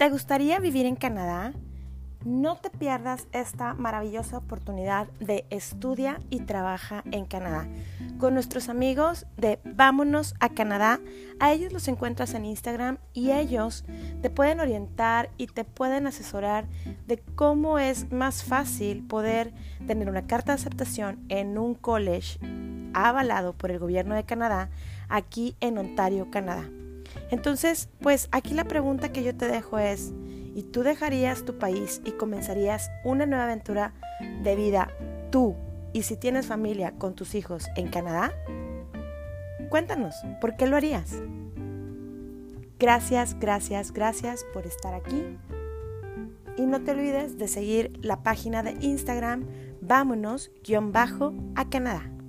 ¿Te gustaría vivir en Canadá? No te pierdas esta maravillosa oportunidad de estudia y trabaja en Canadá. Con nuestros amigos de Vámonos a Canadá, a ellos los encuentras en Instagram y ellos te pueden orientar y te pueden asesorar de cómo es más fácil poder tener una carta de aceptación en un college avalado por el gobierno de Canadá aquí en Ontario, Canadá. Entonces, pues aquí la pregunta que yo te dejo es, ¿y tú dejarías tu país y comenzarías una nueva aventura de vida tú y si tienes familia con tus hijos en Canadá? Cuéntanos, ¿por qué lo harías? Gracias, gracias, gracias por estar aquí. Y no te olvides de seguir la página de Instagram vámonos-a Canadá.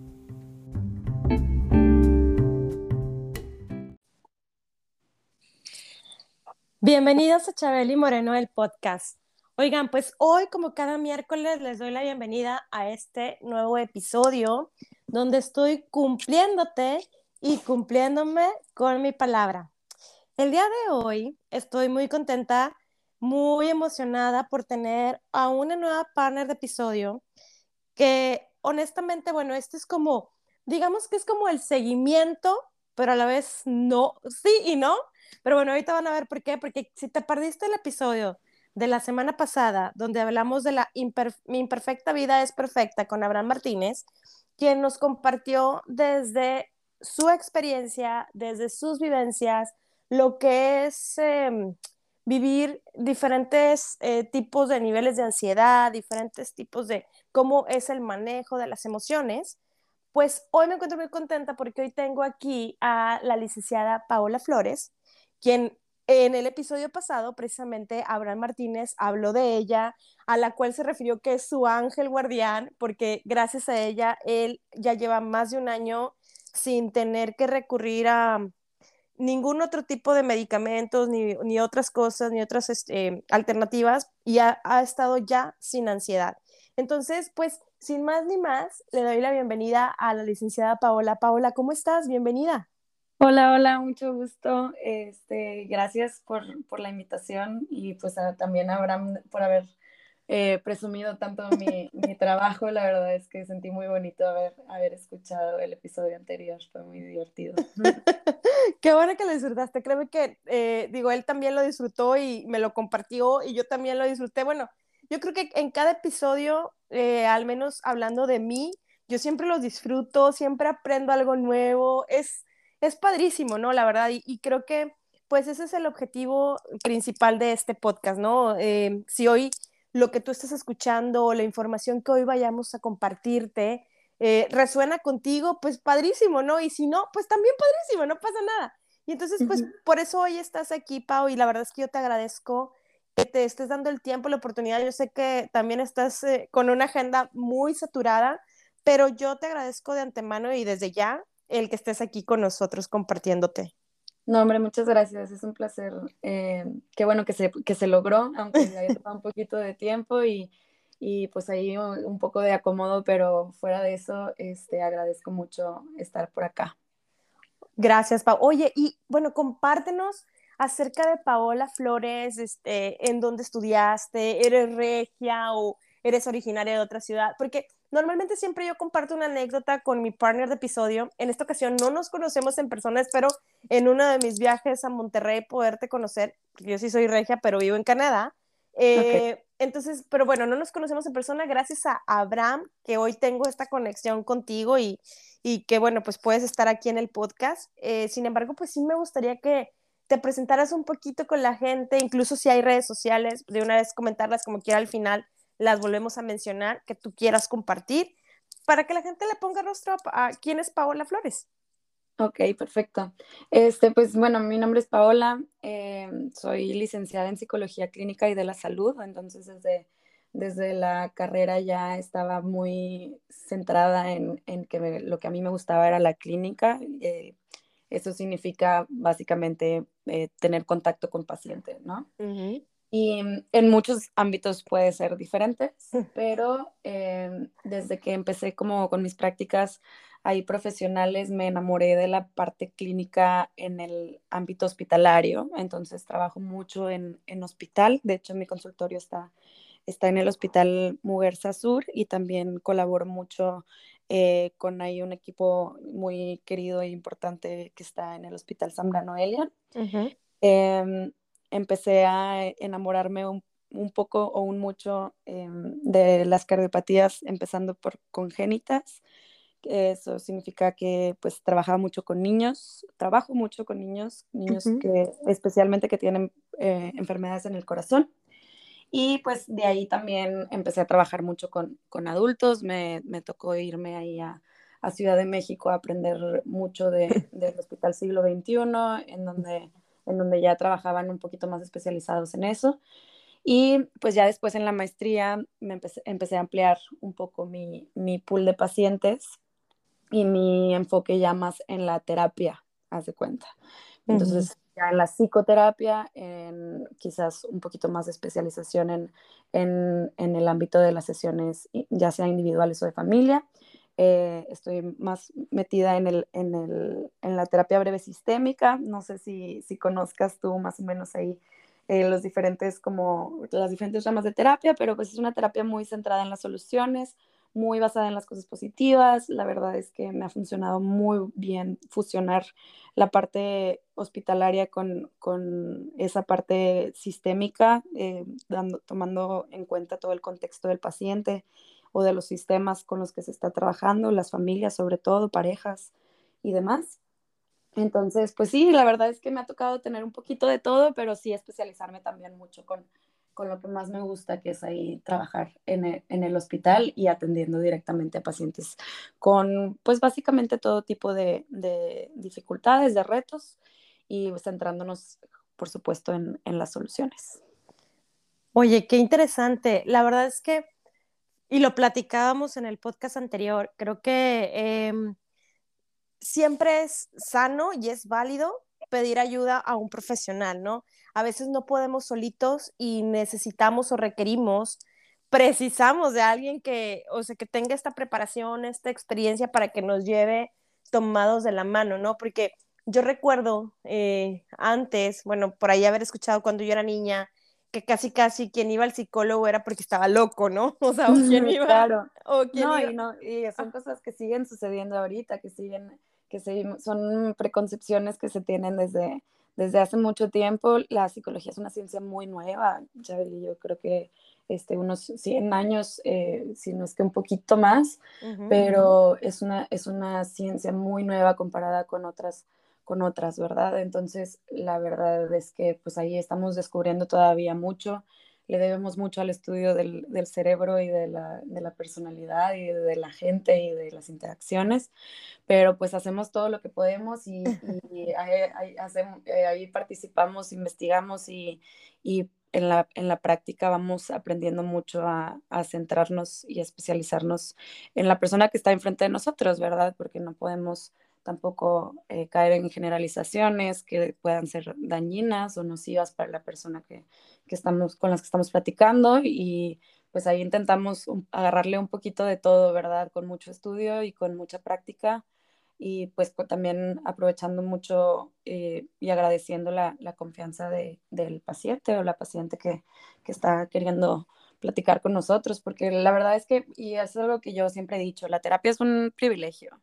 Bienvenidos a Chabeli Moreno, el podcast. Oigan, pues hoy, como cada miércoles, les doy la bienvenida a este nuevo episodio donde estoy cumpliéndote y cumpliéndome con mi palabra. El día de hoy estoy muy contenta, muy emocionada por tener a una nueva partner de episodio que honestamente, bueno, este es como, digamos que es como el seguimiento, pero a la vez no, sí y no, pero bueno, ahorita van a ver por qué, porque si te perdiste el episodio de la semana pasada, donde hablamos de la Mi imperfecta vida es perfecta con Abraham Martínez, quien nos compartió desde su experiencia, desde sus vivencias, lo que es em, vivir diferentes eh, tipos de niveles de ansiedad, diferentes tipos de cómo es el manejo de las emociones. Pues hoy me encuentro muy contenta porque hoy tengo aquí a la licenciada Paola Flores, quien en el episodio pasado, precisamente, Abraham Martínez habló de ella, a la cual se refirió que es su ángel guardián, porque gracias a ella, él ya lleva más de un año sin tener que recurrir a ningún otro tipo de medicamentos, ni, otras cosas, ni otras este, alternativas, y ha, ha estado ya sin ansiedad. Entonces, pues, sin más ni más, le doy la bienvenida a la licenciada Paola. Paola, ¿cómo estás? Bienvenida. Hola, hola, mucho gusto. Este, gracias por, la invitación y pues también a Abraham por haber eh, presumido tanto mi, trabajo. La verdad es que sentí muy bonito haber, haber escuchado el episodio anterior, fue muy divertido. Qué bueno que lo disfrutaste. Creo que, eh, digo, él también lo disfrutó y me lo compartió y yo también lo disfruté. Bueno, yo creo que en cada episodio, eh, al menos hablando de mí, yo siempre los disfruto, siempre aprendo algo nuevo. Es es padrísimo, ¿no? La verdad, y, creo que pues ese es el objetivo principal de este podcast, ¿no? Eh, si hoy lo que tú estás escuchando, la información que hoy vayamos a compartirte, eh, resuena contigo, pues padrísimo, ¿no? Y si no, pues también padrísimo, no pasa nada. Y entonces, pues por eso hoy estás aquí, Pau, y la verdad es que yo te agradezco que te estés dando el tiempo, la oportunidad. Yo sé que también estás eh, con una agenda muy saturada, pero yo te agradezco de antemano y desde ya el que estés aquí con nosotros compartiéndote. No, hombre, muchas gracias. Es un placer. Eh, qué bueno que se, que se logró, aunque haya tomado un poquito de tiempo y, y pues ahí un, poco de acomodo, pero fuera de eso, este, agradezco mucho estar por acá. Gracias, Pau. Oye, y bueno, compártenos acerca de Paola Flores, este, en dónde estudiaste, eres regia o eres originaria de otra ciudad, porque Normalmente siempre yo comparto una anécdota con mi partner de episodio. En esta ocasión no nos conocemos en persona, espero en uno de mis viajes a Monterrey poderte conocer. Yo sí soy regia, pero vivo en Canadá. Eh, entonces, pero bueno, no nos conocemos en persona gracias a Abraham, que hoy tengo esta conexión contigo y, y que bueno, pues puedes estar aquí en el podcast. Eh, sin embargo, pues sí me gustaría que te presentaras un poquito con la gente, incluso si hay redes sociales, de una vez comentarlas como quiera al final las volvemos a mencionar, que tú quieras compartir, para que la gente le ponga rostro a, quién es Paola Flores. Ok, perfecto. Este, pues bueno, mi nombre es Paola, eh, soy licenciada en Psicología Clínica y de la Salud, entonces desde, desde la carrera ya estaba muy centrada en, en que lo que a mí me gustaba era la clínica. Eh, eso significa básicamente eh, tener contacto con pacientes, ¿no? Y en muchos ámbitos puede ser diferente, pero em, desde que empecé como con mis prácticas ahí profesionales me enamoré de la parte clínica en el ámbito hospitalario, entonces trabajo mucho en, en hospital, de hecho mi consultorio está, está en el Hospital Muguerza Sur y también colaboro mucho eh, con ahí un equipo muy querido e importante que está en el Hospital Zambrano Elian empecé a enamorarme un, poco o un mucho em, de las cardiopatías, empezando por congénitas. Eso significa que pues trabajaba mucho con niños, trabajo mucho con niños, niños que especialmente que tienen eh, enfermedades en el corazón. Y pues de ahí también empecé a trabajar mucho con, con adultos, me, me, tocó irme ahí a, a, Ciudad de México a aprender mucho de, del Hospital Siglo XXI, en donde en donde ya trabajaban un poquito más especializados en eso. Y pues ya después en la maestría me empecé, a ampliar un poco mi, mi, pool de pacientes y mi enfoque ya más en la terapia, haz de cuenta. Entonces, ya en la psicoterapia, en quizás un poquito más de especialización en, en, en, el ámbito de las sesiones, ya sea individuales o de familia. Eh, estoy más metida en, el, en, el, en, la terapia breve sistémica. No sé si, si conozcas tú más o menos ahí eh, los diferentes, como las diferentes ramas de terapia, pero pues es una terapia muy centrada en las soluciones, muy basada en las cosas positivas. La verdad es que me ha funcionado muy bien fusionar la parte hospitalaria con, con esa parte sistémica, eh, dando, tomando en cuenta todo el contexto del paciente o de los sistemas con los que se está trabajando, las familias sobre todo, parejas y demás. Entonces, pues sí, la verdad es que me ha tocado tener un poquito de todo, pero sí especializarme también mucho con, con lo que más me gusta, que es ahí trabajar en el, en el, hospital y atendiendo directamente a pacientes con, pues básicamente todo tipo de, de dificultades, de retos y centrándonos, por supuesto, en las soluciones. Oye, qué interesante. La verdad es que y lo platicábamos en el podcast anterior, creo que em, siempre es sano y es válido pedir ayuda a un profesional, ¿no? A veces no podemos solitos y necesitamos o requerimos, precisamos de alguien que, o sea, que tenga esta preparación, esta experiencia para que nos lleve tomados de la mano, ¿no? Porque yo recuerdo eh, antes, bueno, por ahí haber escuchado cuando yo era niña, que casi casi quien iba al psicólogo era porque estaba loco, ¿no? O sea, o quien iba. Claro. O no, Y no, y son ah. cosas que siguen sucediendo ahorita, que siguen, que son preconcepciones que se tienen desde, desde hace mucho tiempo. La psicología es una ciencia muy nueva, y yo creo que este, unos 100 años, eh, si no es que un poquito más, pero es una, es una ciencia muy nueva comparada con otras con otras, ¿verdad? Entonces, la verdad es que pues ahí estamos descubriendo todavía mucho, le debemos mucho al estudio del, del cerebro y de la, de la, personalidad y de la gente y de las interacciones, pero pues hacemos todo lo que podemos y, ahí, hacemos, eh, ahí, participamos, investigamos y, y en la, en la, práctica vamos aprendiendo mucho a, a, centrarnos y a especializarnos en la persona que está enfrente de nosotros, ¿verdad? Porque no podemos tampoco eh, caer en generalizaciones que puedan ser dañinas o nocivas para la persona que, que, estamos, con las que estamos platicando y pues ahí intentamos agarrarle un poquito de todo, ¿verdad? Con mucho estudio y con mucha práctica y pues también aprovechando mucho eh, y agradeciendo la, la confianza de, del paciente o la paciente que, que está queriendo platicar con nosotros, porque la verdad es que, y es algo que yo siempre he dicho, la terapia es un privilegio,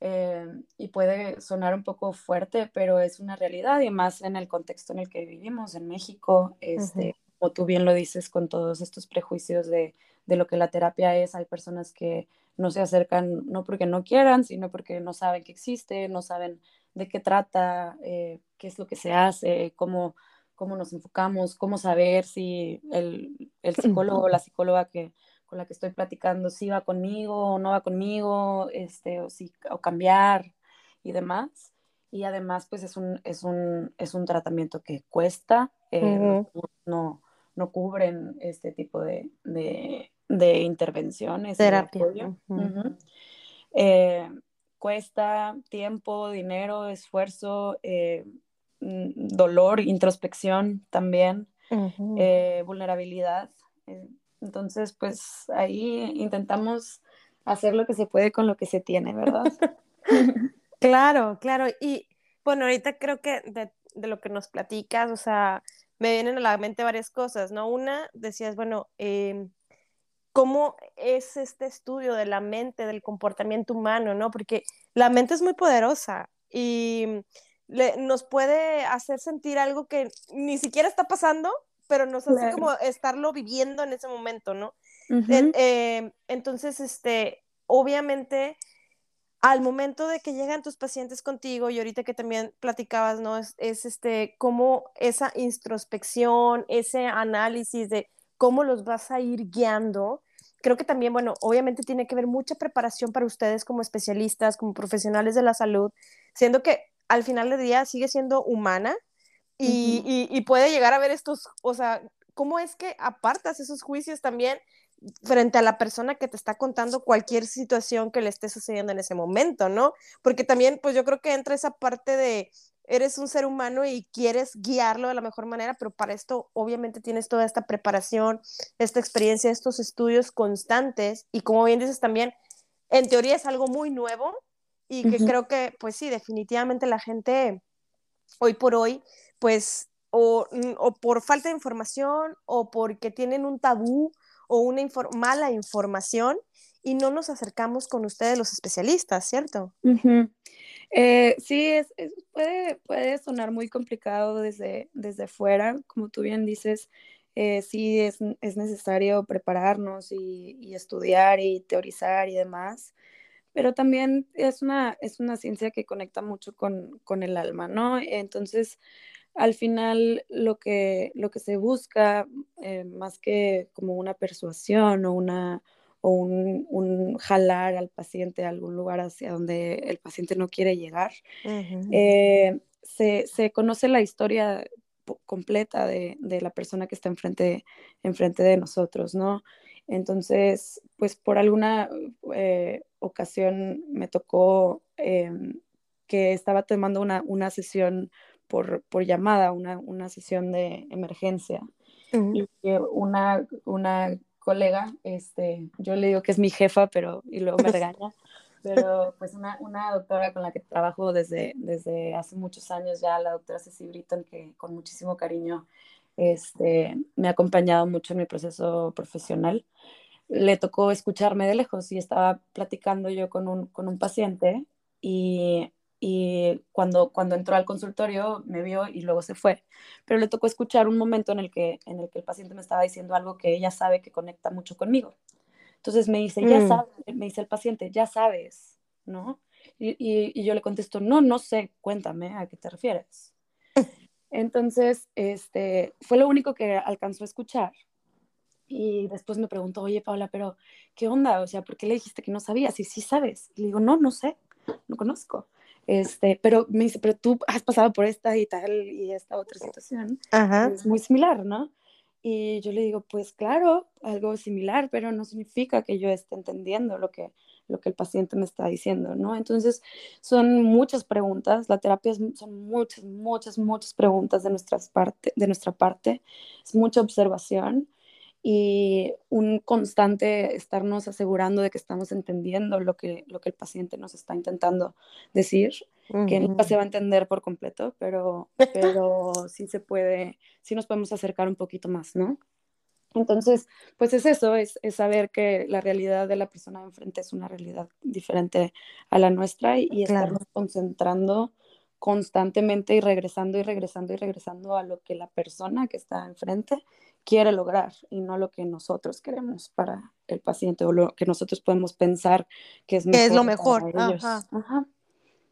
eh, y puede sonar un poco fuerte, pero es una realidad y más en el contexto en el que vivimos en México, este, como tú bien lo dices, con todos estos prejuicios de, de, lo que la terapia es, hay personas que no se acercan no porque no quieran, sino porque no saben que existe, no saben de qué trata, eh, qué es lo que se hace, cómo, cómo nos enfocamos, cómo saber si el, el psicólogo o la psicóloga que con la que estoy platicando si va conmigo o no va conmigo, este, o, si, o cambiar y demás. Y además, pues es un, es un, es un tratamiento que cuesta, eh, no, no, cubren este tipo de, de, de intervenciones. Terapia. Eh, cuesta tiempo, dinero, esfuerzo, eh, mm, dolor, introspección también. eh, vulnerabilidad. Entonces, pues ahí intentamos hacer lo que se puede con lo que se tiene, ¿verdad? claro, claro. Y bueno, ahorita creo que de, de, lo que nos platicas, o sea, me vienen a la mente varias cosas, ¿no? Una, decías, bueno, eh, ¿cómo es este estudio de la mente, del comportamiento humano, ¿no? Porque la mente es muy poderosa y nos puede hacer sentir algo que ni siquiera está pasando, pero nos hace como estarlo viviendo en ese momento, ¿no? Eh, entonces, este, obviamente, al momento de que llegan tus pacientes contigo, y ahorita que también platicabas, ¿no? Es, es este, cómo esa introspección, ese análisis de cómo los vas a ir guiando, creo que también, bueno, obviamente tiene que haber mucha preparación para ustedes como especialistas, como profesionales de la salud, siendo que al final del día sigue siendo humana y, puede llegar a ver estos, o sea, ¿cómo es que apartas esos juicios también frente a la persona que te está contando cualquier situación que le esté sucediendo en ese momento, ¿no? Porque también, pues yo creo que entra esa parte de, eres un ser humano y quieres guiarlo de la mejor manera, pero para esto obviamente tienes toda esta preparación, esta experiencia, estos estudios constantes y como bien dices también, en teoría es algo muy nuevo y que creo que, pues sí, definitivamente la gente hoy por hoy pues o, mm, o, por falta de información o porque tienen un tabú o una mala información y no nos acercamos con ustedes los especialistas, ¿cierto? eh, sí, es, puede, puede, sonar muy complicado desde, desde fuera, como tú bien dices, eh, sí es, es, necesario prepararnos y, y, estudiar y teorizar y demás, pero también es una, es una ciencia que conecta mucho con, con el alma, ¿no? Entonces, al final lo que, lo que se busca, eh, más que como una persuasión o, una, o un, jalar al paciente a algún lugar hacia donde el paciente no quiere llegar, eh, se, conoce la historia completa de, la persona que está enfrente, enfrente de nosotros, ¿no? Entonces, pues por alguna eh, ocasión me tocó em, que estaba tomando una, una sesión por, por llamada, una, una, sesión de emergencia. Y una, una colega, este, yo le digo que es mi jefa, pero, y luego me regaña, pero pues una, una, doctora con la que trabajo desde, desde hace muchos años ya, la doctora Ceci Britton, que con muchísimo cariño este, me ha acompañado mucho en mi proceso profesional. Le tocó escucharme de lejos y estaba platicando yo con un, con un paciente y y cuando, cuando entró al consultorio me vio y luego se fue. Pero le tocó escuchar un momento en el que, en el, que el paciente me estaba diciendo algo que ella sabe que conecta mucho conmigo. Entonces me dice, ya mm. sabes, me dice el paciente, ya sabes, ¿no? Y, y, yo le contesto, no, no sé, cuéntame a qué te refieres. Entonces, este, fue lo único que alcanzó a escuchar. Y después me preguntó, oye, Paula, pero ¿qué onda? O sea, ¿por qué le dijiste que no sabías? Y sí sabes. Y le digo, no, no sé, no conozco. Este, pero me dice, pero tú has pasado por esta y tal y esta otra situación. Es muy similar, ¿no? Y yo le digo, pues claro, algo similar, pero no significa que yo esté entendiendo lo que, lo que el paciente me está diciendo, ¿no? Entonces, son muchas preguntas, la terapia son muchas, muchas, muchas preguntas de, nuestras parte, de nuestra parte, es mucha observación y un constante estarnos asegurando de que estamos entendiendo lo que, lo que el paciente nos está intentando decir, que nunca se va a entender por completo, pero, pero sí se puede, sí nos podemos acercar un poquito más, ¿no? Entonces, pues es eso, es, es saber que la realidad de la persona de enfrente es una realidad diferente a la nuestra y, y estarnos concentrando constantemente y regresando y regresando y regresando a lo que la persona que está enfrente quiere lograr y no lo que nosotros queremos para el paciente o lo que nosotros podemos pensar que es, mejor es lo mejor. Ajá.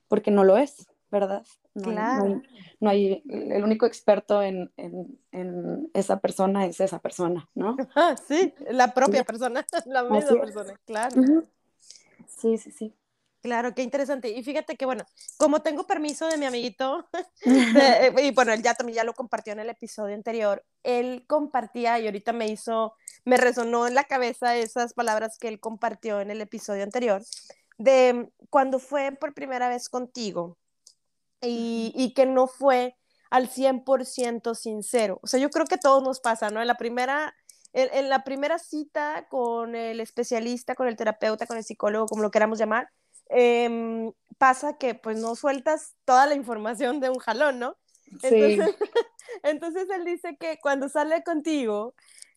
Porque no lo es, ¿verdad? No, claro. no, hay, el único experto en, en, en, esa persona es esa persona, ¿no? sí, la propia persona, la misma persona, claro. Sí, sí, sí. Claro, qué interesante. Y fíjate que, bueno, como tengo permiso de mi amiguito, eh, y bueno, él ya también ya lo compartió en el episodio anterior, él compartía y ahorita me hizo, me resonó en la cabeza esas palabras que él compartió en el episodio anterior, de cuando fue por primera vez contigo y, y que no fue al 100% sincero. O sea, yo creo que todo nos pasa, ¿no? En la primera, en, la primera cita con el especialista, con el terapeuta, con el psicólogo, como lo queramos llamar, em, pasa que pues no sueltas toda la información de un jalón, ¿no? Entonces, entonces él dice que cuando sale contigo,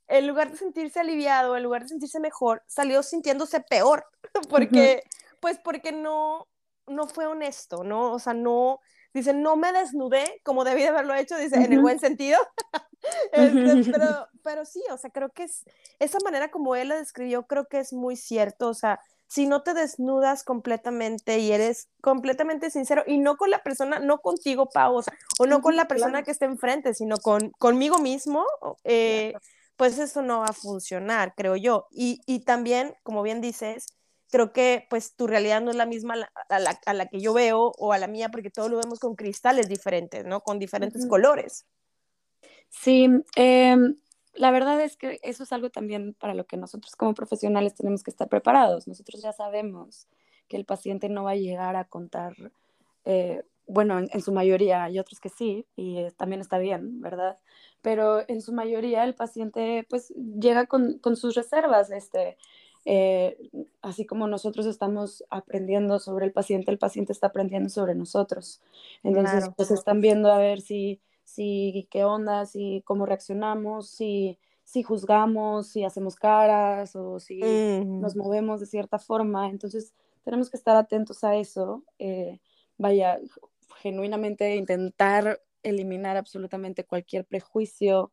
en lugar de sentirse aliviado, en lugar de sentirse mejor, salió sintiéndose peor, porque, pues porque no, no fue honesto, ¿no? O sea, no, dice, no me desnudé como debí de haberlo hecho, dice, en el buen sentido. Este, pero, pero sí, o sea, creo que es, esa manera como él lo describió, creo que es muy cierto, o sea, si no te desnudas completamente y eres completamente sincero, y no con la persona, no contigo, Pau, o, sea, o no con la persona que está enfrente, sino con, conmigo mismo, eh, pues eso no va a funcionar, creo yo. Y, y también, como bien dices, creo que pues tu realidad no es la misma a la, a la, que yo veo o a la mía, porque todos lo vemos con cristales diferentes, ¿no? Con diferentes colores. Sí, em, la verdad es que eso es algo también para lo que nosotros como profesionales tenemos que estar preparados. Nosotros ya sabemos que el paciente no va a llegar a contar, eh, bueno, en, su mayoría, hay otros que sí, y también está bien, ¿verdad? Pero en su mayoría el paciente pues llega con, con sus reservas, este, eh, así como nosotros estamos aprendiendo sobre el paciente, el paciente está aprendiendo sobre nosotros. Entonces, pues están viendo a ver si, si qué onda, si cómo reaccionamos, si, si juzgamos, si hacemos caras o si nos movemos de cierta forma. Entonces, tenemos que estar atentos a eso. Eh, vaya, genuinamente intentar eliminar absolutamente cualquier prejuicio.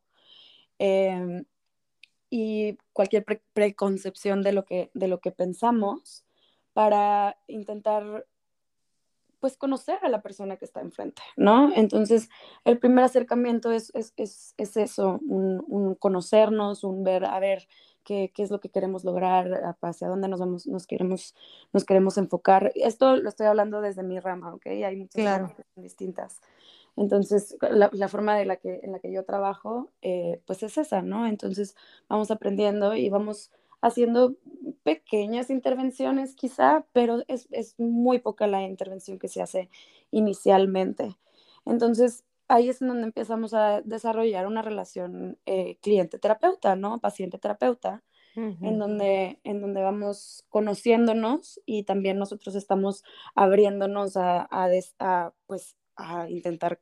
Em, y cualquier preconcepción de lo, que, de lo que pensamos para intentar pues conocer a la persona que está enfrente, ¿no? Entonces, el primer acercamiento es, es, es, es eso, un, un, conocernos, un ver, a ver qué, qué, es lo que queremos lograr, hacia dónde nos vamos, nos queremos, nos queremos enfocar. Esto lo estoy hablando desde mi rama, ¿ok? Hay muchas claro. distintas. Entonces, la, forma de la que, en la que yo trabajo, eh, pues es esa, ¿no? Entonces, vamos aprendiendo y vamos haciendo pequeñas intervenciones quizá, pero es, es muy poca la intervención que se hace inicialmente. Entonces, ahí es donde empezamos a desarrollar una relación eh, cliente-terapeuta, ¿no? Paciente-terapeuta, en, donde, en donde vamos conociéndonos y también nosotros estamos abriéndonos a, a, a, pues, a intentar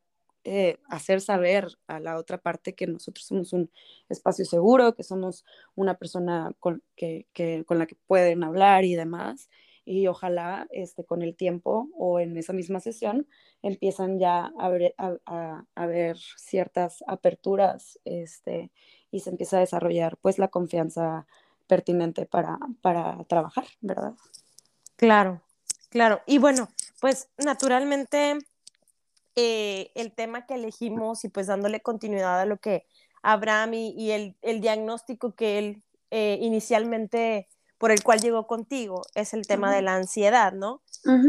eh, hacer saber a la otra parte que nosotros somos un espacio seguro, que somos una persona con, que, con la que pueden hablar y demás. Y ojalá este, con el tiempo o en esa misma sesión empiezan ya a ver, a, a, ver ciertas aperturas este, y se empieza a desarrollar pues la confianza pertinente para, para trabajar, ¿verdad? Claro, claro. Y bueno, pues naturalmente eh, el tema que elegimos y pues dándole continuidad a lo que Abraham y, el, diagnóstico que él eh, inicialmente por el cual llegó contigo es el tema de la ansiedad, ¿no?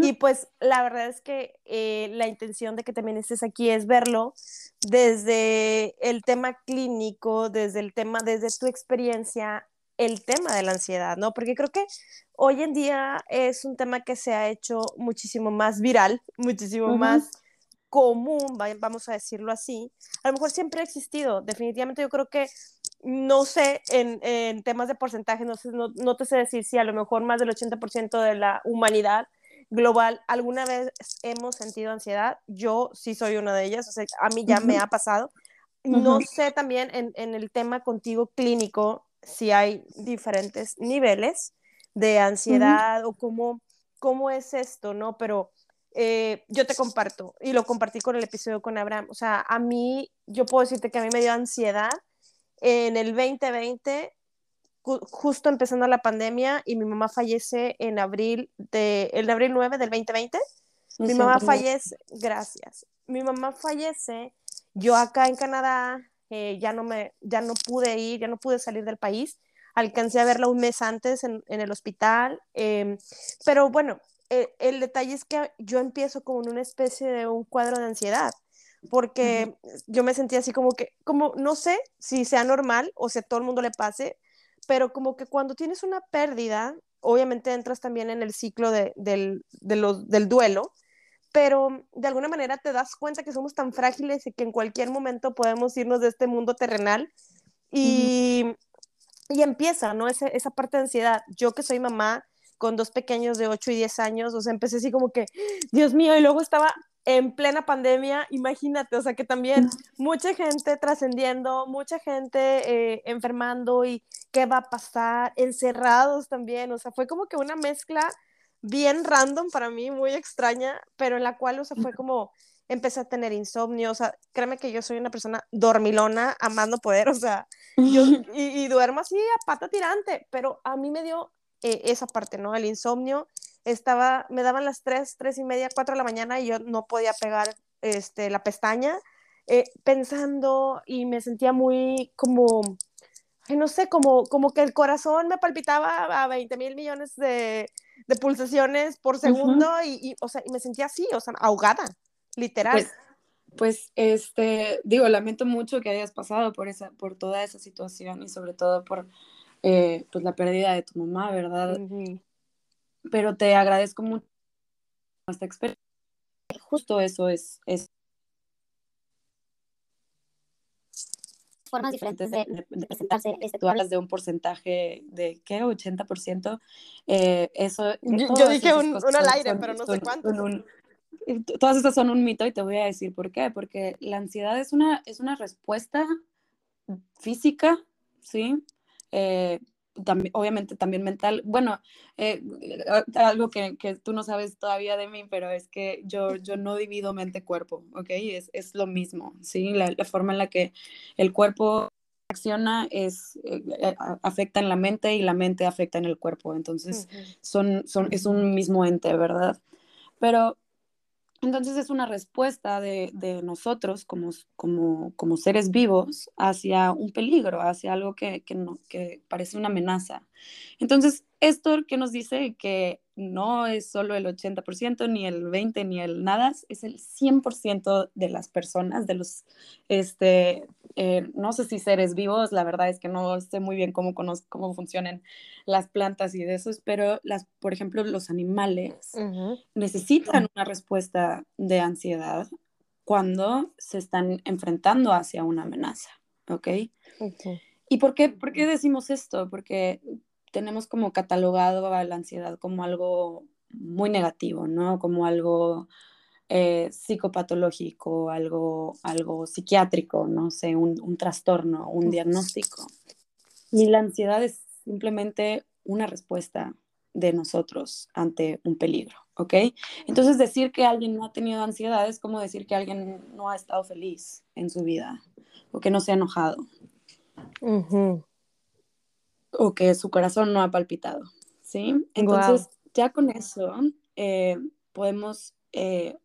Y pues la verdad es que eh, la intención de que también estés aquí es verlo desde el tema clínico, desde el tema, desde tu experiencia, el tema de la ansiedad, ¿no? Porque creo que hoy en día es un tema que se ha hecho muchísimo más viral, muchísimo más común, vamos a decirlo así, a lo mejor siempre ha existido. Definitivamente yo creo que, no sé, en, en temas de porcentaje, no, sé, no, no, te sé decir si a lo mejor más del 80% de la humanidad global alguna vez hemos sentido ansiedad. Yo sí soy una de ellas, o sea, a mí ya me ha pasado. No sé también en, en el tema contigo clínico si hay diferentes niveles de ansiedad o cómo, cómo es esto, ¿no? Pero eh, yo te comparto, y lo compartí con el episodio con Abraham, o sea, a mí, yo puedo decirte que a mí me dio ansiedad en el 2020, justo empezando la pandemia, y mi mamá fallece en abril, de, el de abril 9 del 2020. Mi mamá fallece, gracias. Mi mamá fallece, yo acá en Canadá eh, ya, no me, ya no pude ir, ya no pude salir del país. Alcancé a verla un mes antes en, en el hospital, em, pero bueno, eh, el, detalle es que yo empiezo como en una especie de un cuadro de ansiedad, porque yo me sentía así como que, como no sé si sea normal o si a todo el mundo le pase, pero como que cuando tienes una pérdida, obviamente entras también en el ciclo de, del, del duelo, pero de alguna manera te das cuenta que somos tan frágiles y que en cualquier momento podemos irnos de este mundo terrenal y, y empieza, ¿no? Ese, esa parte de ansiedad. Yo que soy mamá con dos pequeños de 8 y 10 años, o sea, empecé así como que, Dios mío, y luego estaba en plena pandemia, imagínate, o sea, que también mucha gente trascendiendo, mucha gente eh, enfermando y qué va a pasar, encerrados también, o sea, fue como que una mezcla bien random para mí, muy extraña, pero en la cual, o sea, fue como empecé a tener insomnio, o sea, créeme que yo soy una persona dormilona, amando poder, o sea, yo, y, duermo así a pata tirante, pero a mí me dio eh, esa parte, ¿no? El insomnio, estaba, me daban las 3, 3 y media, 4 de la mañana y yo no podía pegar este, la pestaña, eh, pensando y me sentía muy como, no sé, como, como que el corazón me palpitaba a 20 mil millones de, de, pulsaciones por segundo y, y, o sea, y me sentía así, o sea, ahogada, literal. Pues, pues, este, digo, lamento mucho que hayas pasado por, esa, por toda esa situación y sobre todo por eh, pues la pérdida de tu mamá, ¿verdad? pero te agradezco mucho esta experiencia. Justo eso es, es formas diferentes de, presentarse. Este, Tú hablas de un porcentaje de, ¿qué? 80%. Eh, eso, yo, dije un, al aire, pero no sé cuánto. todas estas son un mito y te voy a decir por qué. Porque la ansiedad es una, es una respuesta física, ¿sí? Eh, obviamente también mental. Bueno, eh, algo que, que, tú no sabes todavía de mí, pero es que yo, yo no divido mente-cuerpo, ¿ok? Es, es, lo mismo, ¿sí? La, la, forma en la que el cuerpo acciona es, eh, eh, afecta en la mente y la mente afecta en el cuerpo. Entonces, son, son, es un mismo ente, ¿verdad? Pero entonces es una respuesta de, nosotros como, como, como, seres vivos hacia un peligro, hacia algo que, que, que parece una amenaza. Entonces, esto que nos dice que no es solo el 80%, ni el 20%, ni el nada, es el 100% de las personas, de los, este, eh, no sé si seres vivos, la verdad es que no sé muy bien cómo, cómo funcionan las plantas y de esos, pero las, por ejemplo, los animales necesitan una respuesta de ansiedad cuando se están enfrentando hacia una amenaza, ¿ok? ¿Y por qué, por qué decimos esto? Porque tenemos como catalogado a la ansiedad como algo muy negativo, ¿no? Como algo eh, psicopatológico, algo, algo psiquiátrico, no sé, un, un trastorno, un diagnóstico. Y la ansiedad es simplemente una respuesta de nosotros ante un peligro, ¿ok? Entonces decir que alguien no ha tenido ansiedad es como decir que alguien no ha estado feliz en su vida o que no se ha enojado o que su corazón no ha palpitado, ¿sí? Entonces, ya con eso eh, podemos, eh,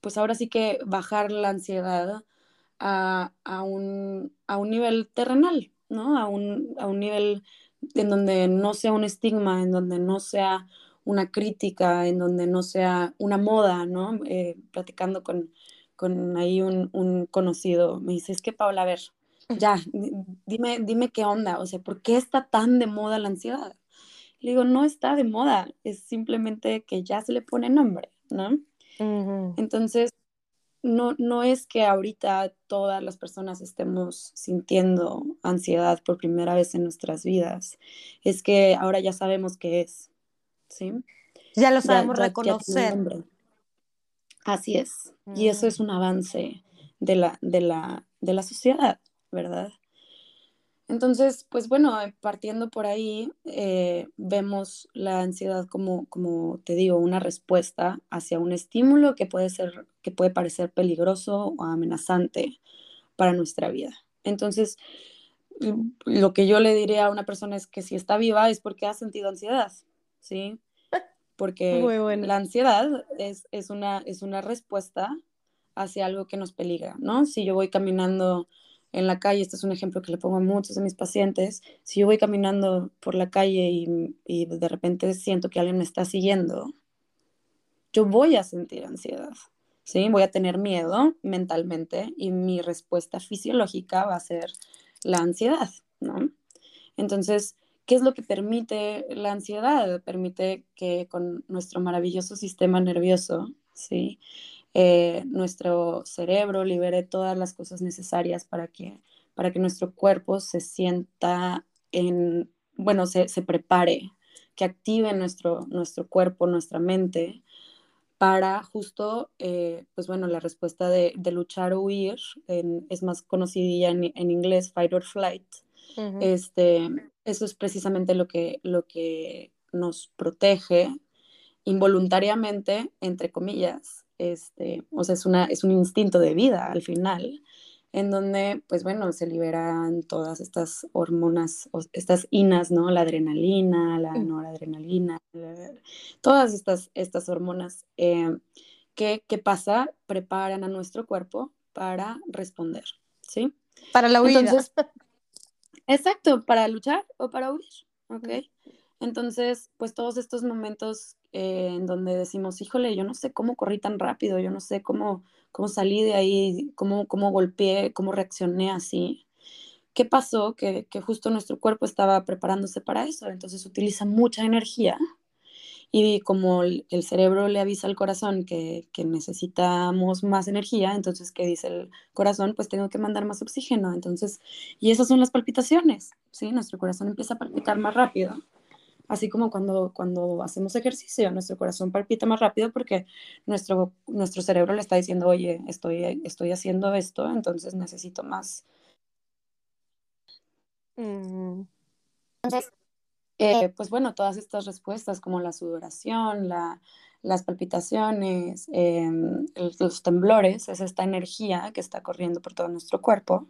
pues ahora sí que bajar la ansiedad a, a, un, a un, nivel terrenal, ¿no? A un, a un nivel en donde no sea un estigma, en donde no sea una crítica, en donde no sea una moda, ¿no? Eh, platicando con, con ahí un, un, conocido, me dice, es que Paula, a ver, ya, dime, dime qué onda, o sea, ¿por qué está tan de moda la ansiedad? Le digo, no está de moda, es simplemente que ya se le pone nombre, ¿no? Entonces, no, no es que ahorita todas las personas estemos sintiendo ansiedad por primera vez en nuestras vidas, es que ahora ya sabemos qué es, ¿sí? Ya lo sabemos reconocer. Así es, y eso es mm. un avance de la, de la, de la sociedad. ¿Verdad? Entonces, pues bueno, eh, partiendo por ahí, eh, vemos la ansiedad como, como te digo, una respuesta hacia un estímulo que puede ser, que puede parecer peligroso o amenazante para nuestra vida. Entonces, lo que yo le diría a una persona es que si está viva es porque ha sentido ansiedad, ¿sí? Porque la ansiedad es, es, una, es una respuesta hacia algo que nos peligra, ¿no? Si yo voy caminando en la calle, este es un ejemplo que le pongo a muchos de mis pacientes, si yo voy caminando por la calle y, de repente siento que alguien me está siguiendo, yo voy a sentir ansiedad, ¿sí? Voy a tener miedo mentalmente y mi respuesta fisiológica va a ser la ansiedad, ¿no? Entonces, ¿qué es lo que permite la ansiedad? Permite que con nuestro maravilloso sistema nervioso ¿sí? Eh, nuestro cerebro libere todas las cosas necesarias para que, para que nuestro cuerpo se sienta en, bueno, se, se prepare, que active nuestro, nuestro cuerpo, nuestra mente para justo, eh, pues bueno, la respuesta de, de luchar o huir es más conocida en, en, inglés, fight or flight. este, eso es precisamente lo que, lo que nos protege involuntariamente, entre comillas, este, o sea, es, una, es un instinto de vida al final, en donde, pues bueno, se liberan todas estas hormonas, estas inas, ¿no? La adrenalina, la mm. noradrenalina, todas estas, estas hormonas eh, que, ¿qué pasa? Preparan a nuestro cuerpo para responder, ¿sí? Para la huida. Entonces, exacto, para luchar o para huir, ¿ok? Entonces, pues todos estos momentos eh, en donde decimos, híjole, yo no sé cómo corrí tan rápido, yo no sé cómo, cómo salí de ahí, cómo, cómo golpeé, cómo reaccioné así. ¿Qué pasó? Que, que justo nuestro cuerpo estaba preparándose para eso, entonces utiliza mucha energía y como el, cerebro le avisa al corazón que, que, necesitamos más energía, entonces, ¿qué dice el corazón? Pues tengo que mandar más oxígeno. Entonces, y esas son las palpitaciones, ¿sí? Nuestro corazón empieza a palpitar más rápido así como cuando, cuando hacemos ejercicio, nuestro corazón palpita más rápido porque nuestro, nuestro cerebro le está diciendo, oye, estoy, estoy haciendo esto, entonces necesito más. Mm. Entonces, eh, pues bueno, todas estas respuestas como la sudoración, la, las palpitaciones, em, los temblores, es esta energía que está corriendo por todo nuestro cuerpo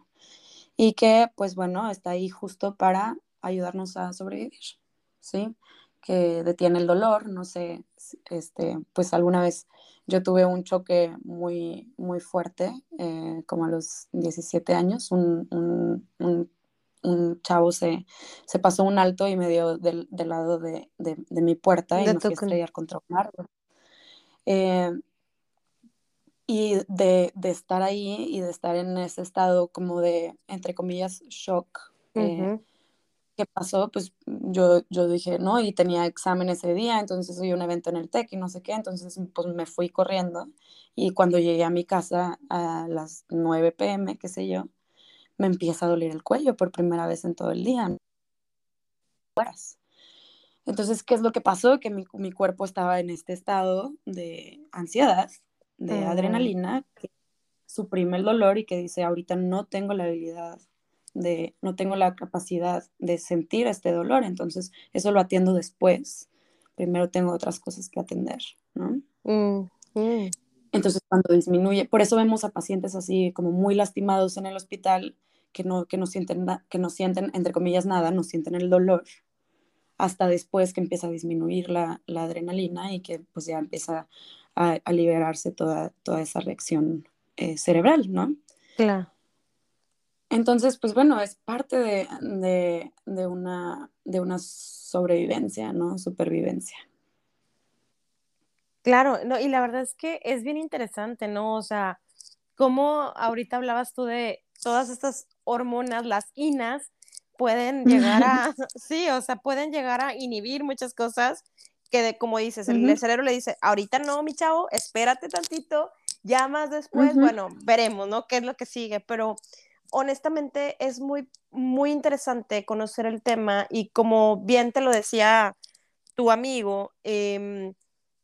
y que, pues bueno, está ahí justo para ayudarnos a sobrevivir. ¿Sí? Que detiene el dolor, no sé, este, pues alguna vez yo tuve un choque muy, muy fuerte, eh, como a los 17 años, un, un, un, chavo se, se, pasó un alto y me dio del, del lado de, de, de, mi puerta y me fui a estrellar contra un árbol. Eh, y de, de, estar ahí y de estar en ese estado como de, entre comillas, shock, eh, ¿qué pasó? Pues yo, yo dije, no, y tenía examen ese día, entonces hubo un evento en el TEC y no sé qué, entonces pues me fui corriendo y cuando llegué a mi casa a las 9 pm, qué sé yo, me empieza a doler el cuello por primera vez en todo el día. Entonces, ¿qué es lo que pasó? Que mi, mi cuerpo estaba en este estado de ansiedad, de adrenalina, que suprime el dolor y que dice, ahorita no tengo la habilidad de no tengo la capacidad de sentir este dolor, entonces eso lo atiendo después. Primero tengo otras cosas que atender, ¿no? Mm, mm. Entonces cuando disminuye, por eso vemos a pacientes así como muy lastimados en el hospital que no, que no, sienten, que no sienten, entre comillas, nada, no sienten el dolor, hasta después que empieza a disminuir la, la adrenalina y que pues ya empieza a, a liberarse toda, toda esa reacción eh, cerebral, ¿no? Claro. Entonces, pues bueno, es parte de, de, una, de una sobrevivencia, ¿no? Supervivencia. Claro, no, y la verdad es que es bien interesante, ¿no? O sea, como ahorita hablabas tú de todas estas hormonas, las inas, pueden llegar a, sí, o sea, pueden llegar a inhibir muchas cosas que, de, como dices, el, cerebro le dice, ahorita no, mi chavo, espérate tantito, ya más después, bueno, veremos, ¿no? ¿Qué es lo que sigue? Pero honestamente es muy, muy interesante conocer el tema y como bien te lo decía tu amigo, em,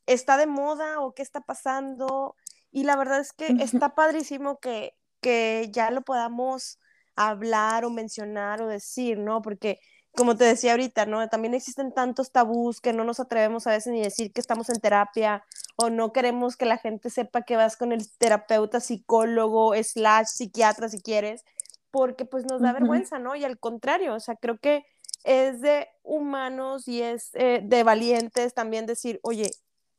está de moda o qué está pasando y la verdad es que está padrísimo que, que ya lo podamos hablar o mencionar o decir, ¿no? Porque como te decía ahorita, ¿no? También existen tantos tabús que no nos atrevemos a veces ni decir que estamos en terapia o no queremos que la gente sepa que vas con el terapeuta, psicólogo, slash, psiquiatra si quieres porque pues nos da vergüenza, ¿no? Y al contrario, o sea, creo que es de humanos y es eh, de valientes también decir, oye,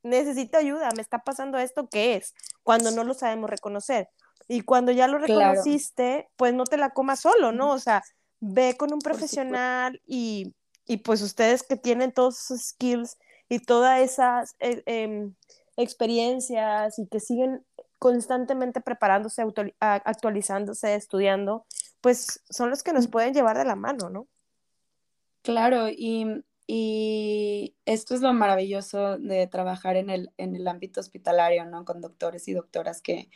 necesito ayuda, me está pasando esto, ¿qué es? Cuando no lo sabemos reconocer. Y cuando ya lo reconociste, pues no te la comas solo, ¿no? O sea, ve con un profesional y, y, pues ustedes que tienen todos esos skills y todas esas eh, em, experiencias y que siguen constantemente preparándose, actualizándose, estudiando, pues son los que nos pueden llevar de la mano, ¿no? Claro, y, y esto es lo maravilloso de trabajar en el, en el ámbito hospitalario, ¿no? Con doctores y doctoras que,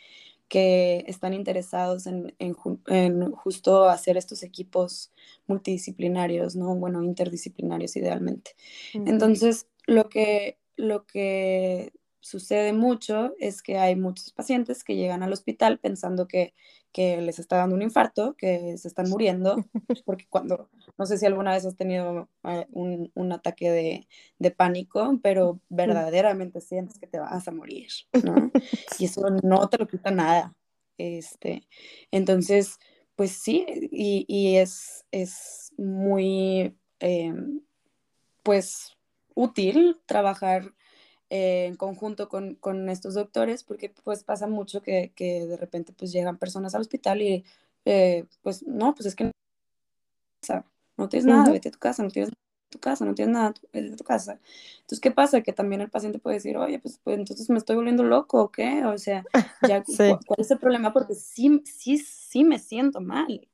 que están interesados en, en, en, justo hacer estos equipos multidisciplinarios, ¿no? Bueno, interdisciplinarios idealmente. Entonces, lo que, lo que sucede mucho es que hay muchos pacientes que llegan al hospital pensando que, que, les está dando un infarto, que se están muriendo, porque cuando, no sé si alguna vez has tenido eh, un, un ataque de, de, pánico, pero verdaderamente sientes que te vas a morir, ¿no? Y eso no te lo quita nada. Este, entonces, pues sí, y, y es, es muy, eh, pues, útil trabajar eh, en conjunto con, con, estos doctores, porque pues pasa mucho que, que, de repente pues llegan personas al hospital y eh, pues no, pues es que no tienes nada, vete a tu casa, no tienes nada tu casa, no tienes nada, vete a tu casa. Entonces, ¿qué pasa? Que también el paciente puede decir, oye, pues, pues entonces me estoy volviendo loco, ¿o qué? O sea, ya, sí. ¿cuál es el problema? Porque sí, sí, sí me siento mal,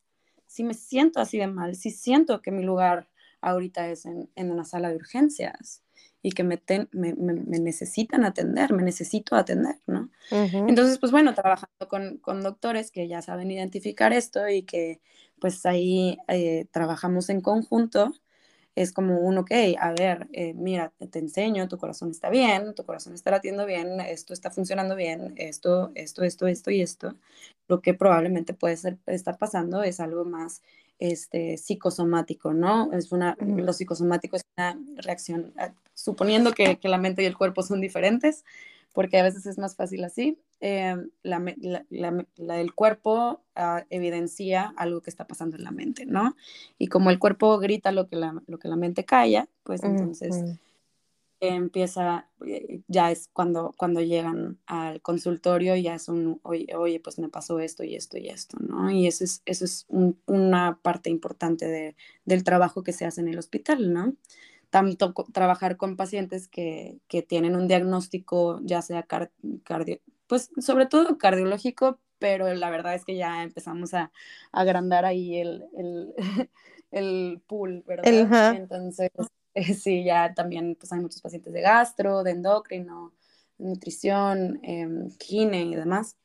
sí me siento así de mal, sí siento que mi lugar ahorita es en, en una sala de urgencias y que me, me, me, necesitan atender, me necesito atender, ¿no? Uh -huh. Entonces, pues bueno, trabajando con, con, doctores que ya saben identificar esto y que pues ahí eh, trabajamos en conjunto, es como un, ok, a ver, eh, mira, te, te, enseño, tu corazón está bien, tu corazón está latiendo bien, esto está funcionando bien, esto, esto, esto, esto y esto. Lo que probablemente puede ser, estar pasando es algo más este, psicosomático, ¿no? Es una, lo psicosomático es una reacción, ah, suponiendo que, que, la mente y el cuerpo son diferentes, porque a veces es más fácil así, eh, la, la, la, el cuerpo uh, evidencia algo que está pasando en la mente, ¿no? Y como el cuerpo grita lo que la, lo que la mente calla, pues entonces... empieza, eh, ya es cuando, cuando llegan al consultorio, ya es un, oye, oye, pues me pasó esto y esto y esto, ¿no? Y eso es, eso es un, una parte importante de, del trabajo que se hace en el hospital, ¿no? Tanto trabajar con pacientes que, que tienen un diagnóstico, ya sea car cardio, pues sobre todo cardiológico, pero la verdad es que ya empezamos a, a agrandar ahí el, el, el pool, ¿verdad? El, Entonces, sí, ya también pues hay muchos pacientes de gastro, de endocrino, nutrición, eh, gine y demás.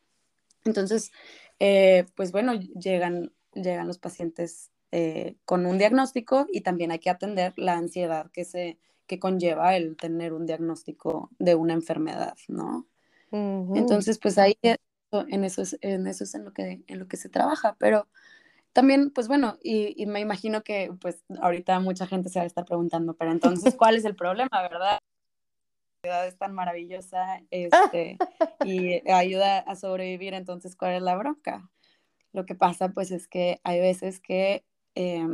Entonces, eh, pues bueno, llegan, llegan los pacientes eh, con un diagnóstico y también hay que atender la ansiedad que, se, que conlleva el tener un diagnóstico de una enfermedad, ¿no? Uh -huh. Entonces, pues ahí en eso es en, eso es en, lo, que, en lo que se trabaja, pero también, pues bueno, y, y, me imagino que pues ahorita mucha gente se va a estar preguntando, pero entonces, ¿cuál es el problema, verdad? La ciudad es tan maravillosa este, y ayuda a sobrevivir, entonces, ¿cuál es la bronca? Lo que pasa, pues, es que hay veces que eh,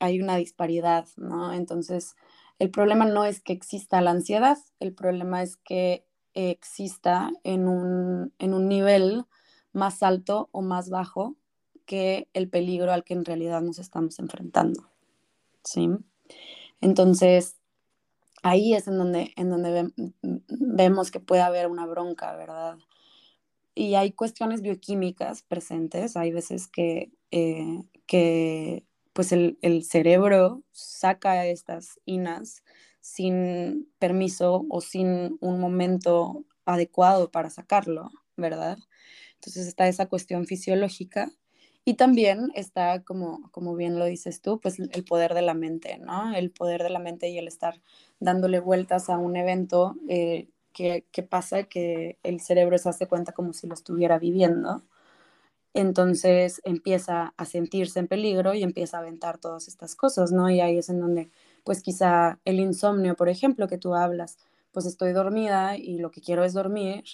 hay una disparidad, ¿no? Entonces, el problema no es que exista la ansiedad, el problema es que exista en un, en un nivel más alto o más bajo que el peligro al que en realidad nos estamos enfrentando. ¿sí? Entonces, ahí es en donde, en donde ve, vemos que puede haber una bronca, ¿verdad? Y hay cuestiones bioquímicas presentes, hay veces que, eh, que pues el, el, cerebro saca estas inas sin permiso o sin un momento adecuado para sacarlo, ¿verdad? Entonces está esa cuestión fisiológica y también está, como, como bien lo dices tú, pues el poder de la mente, ¿no? El poder de la mente y el estar dándole vueltas a un evento eh, que, que, pasa que el cerebro se hace cuenta como si lo estuviera viviendo. Entonces empieza a sentirse en peligro y empieza a aventar todas estas cosas, ¿no? Y ahí es en donde, pues quizá el insomnio, por ejemplo, que tú hablas, pues estoy dormida y lo que quiero es dormir,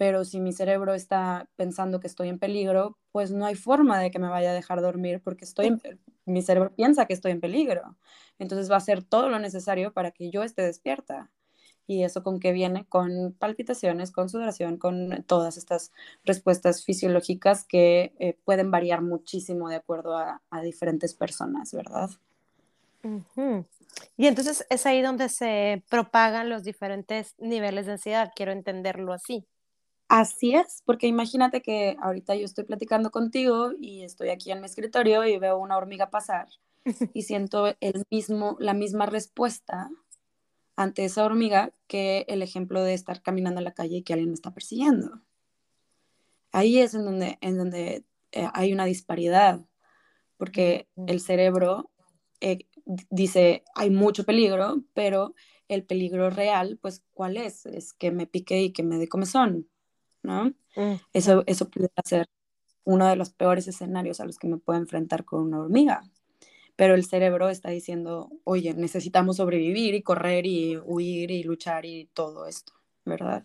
pero si mi cerebro está pensando que estoy en peligro, pues no hay forma de que me vaya a dejar dormir porque estoy en, mi cerebro piensa que estoy en peligro. Entonces va a hacer todo lo necesario para que yo esté despierta. Y eso con qué viene? Con palpitaciones, con sudoración, con todas estas respuestas fisiológicas que eh, pueden variar muchísimo de acuerdo a, a diferentes personas, ¿verdad? Uh -huh. Y entonces es ahí donde se propagan los diferentes niveles de ansiedad, quiero entenderlo así. Así es, porque imagínate que ahorita yo estoy platicando contigo y estoy aquí en mi escritorio y veo una hormiga pasar y siento el mismo, la misma respuesta ante esa hormiga que el ejemplo de estar caminando en la calle y que alguien me está persiguiendo. Ahí es en donde, en donde eh, hay una disparidad, porque el cerebro eh, dice, hay mucho peligro, pero el peligro real, pues, ¿cuál es? Es que me pique y que me dé comezón, ¿no? Eso, eso puede ser uno de los peores escenarios a los que me puedo enfrentar con una hormiga. Pero el cerebro está diciendo, oye, necesitamos sobrevivir y correr y huir y luchar y todo esto, ¿verdad?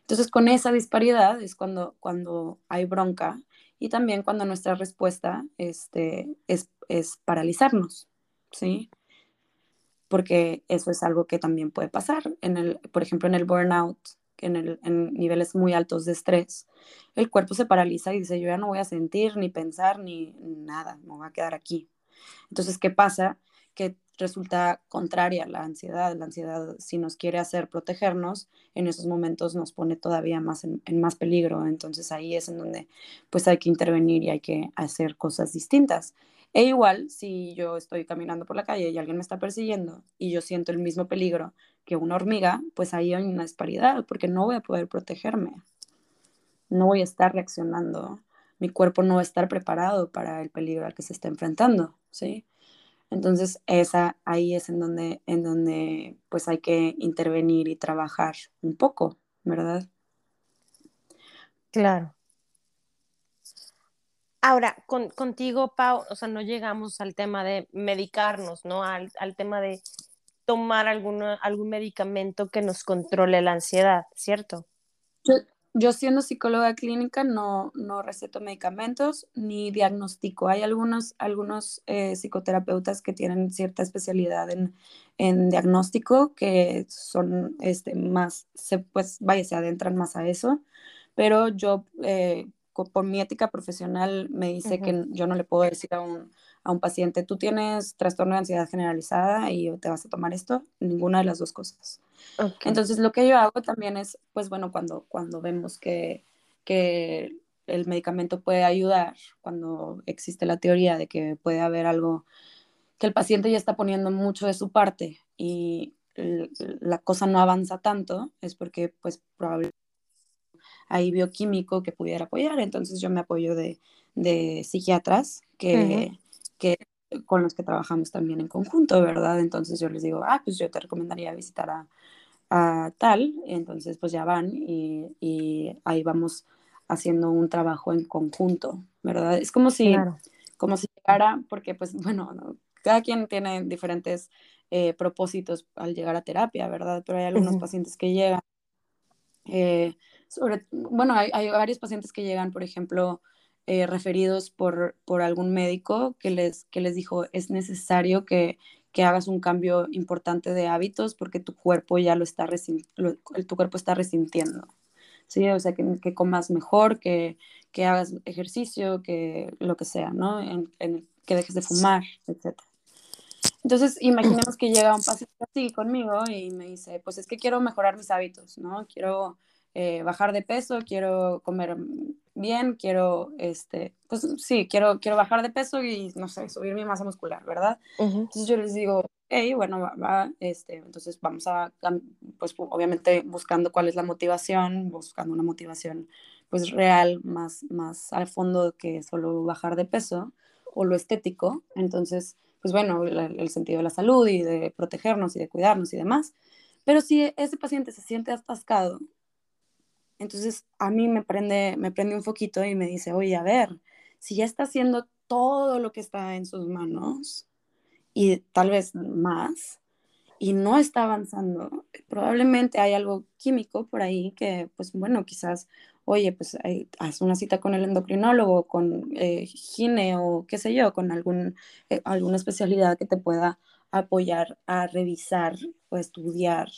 Entonces, con esa disparidad es cuando, cuando hay bronca y también cuando nuestra respuesta este, es, es paralizarnos, ¿sí? Porque eso es algo que también puede pasar. En el, por ejemplo, en el burnout, en, el, en niveles muy altos de estrés, el cuerpo se paraliza y dice, yo ya no voy a sentir, ni pensar, ni nada, me voy a quedar aquí. Entonces, ¿qué pasa? Que resulta contraria la ansiedad. La ansiedad, si nos quiere hacer protegernos, en esos momentos nos pone todavía más en, más peligro. Entonces ahí es en donde pues hay que intervenir y hay que hacer cosas distintas. E igual, si yo estoy caminando por la calle y alguien me está persiguiendo y yo siento el mismo peligro que una hormiga, pues ahí hay una disparidad porque no voy a poder protegerme. No voy a estar reaccionando. Mi cuerpo no va a estar preparado para el peligro al que se está enfrentando, ¿sí? Entonces, esa ahí es en donde, en donde pues hay que intervenir y trabajar un poco, ¿verdad? Claro. Ahora, con, contigo, Pau, o sea, no llegamos al tema de medicarnos, ¿no? Al, al tema de tomar alguna, algún medicamento que nos controle la ansiedad, ¿cierto? Yo siendo psicóloga clínica no, no receto medicamentos ni diagnostico. Hay algunos, algunos eh, psicoterapeutas que tienen cierta especialidad en, en, diagnóstico que son este, más, se, pues vaya, se adentran más a eso, pero yo eh, por mi ética profesional me dice que yo no le puedo decir a un, a un paciente, tú tienes trastorno de ansiedad generalizada y te vas a tomar esto, ninguna de las dos cosas. Entonces, lo que yo hago también es, pues bueno, cuando, cuando vemos que, que el medicamento puede ayudar, cuando existe la teoría de que puede haber algo que el paciente ya está poniendo mucho de su parte y la cosa no avanza tanto, es porque pues probablemente hay bioquímico que pudiera apoyar. Entonces yo me apoyo de, de psiquiatras que, que, con los que trabajamos también en conjunto, ¿verdad? Entonces yo les digo, ah, pues yo te recomendaría visitar a, a tal, entonces pues ya van y, y, ahí vamos haciendo un trabajo en conjunto, ¿verdad? Es como si, como si llegara, porque pues bueno, cada quien tiene diferentes eh, propósitos al llegar a terapia, ¿verdad? Pero hay algunos pacientes que llegan, eh, sobre, bueno, hay, hay, varios pacientes que llegan, por ejemplo, eh, referidos por, por algún médico que les, que les dijo, es necesario que, que hagas un cambio importante de hábitos porque tu cuerpo ya lo está, lo, tu cuerpo está resintiendo. ¿sí? O sea, que, que comas mejor, que, que, hagas ejercicio, que lo que sea, ¿no? En, en, que dejes de fumar, etc. Entonces, imaginemos que llega un paciente así conmigo y me dice, pues es que quiero mejorar mis hábitos, ¿no? Quiero eh, bajar de peso, quiero comer bien, quiero, este, pues sí, quiero, quiero bajar de peso y, no sé, subir mi masa muscular, ¿verdad? Entonces yo les digo, hey, bueno, va, este, entonces vamos a, pues obviamente buscando cuál es la motivación, buscando una motivación pues real, más, más al fondo que solo bajar de peso o lo estético. Entonces, pues bueno, el, el sentido de la salud y de protegernos y de cuidarnos y demás. Pero si ese paciente se siente atascado entonces a mí me prende, me prende un foquito y me dice, oye, a ver, si ya está haciendo todo lo que está en sus manos y tal vez más, y no está avanzando, probablemente hay algo químico por ahí que, pues bueno, quizás, oye, pues haz una cita con el endocrinólogo, con eh, gine o qué sé yo, con algún, eh, alguna especialidad que te pueda apoyar a revisar o estudiar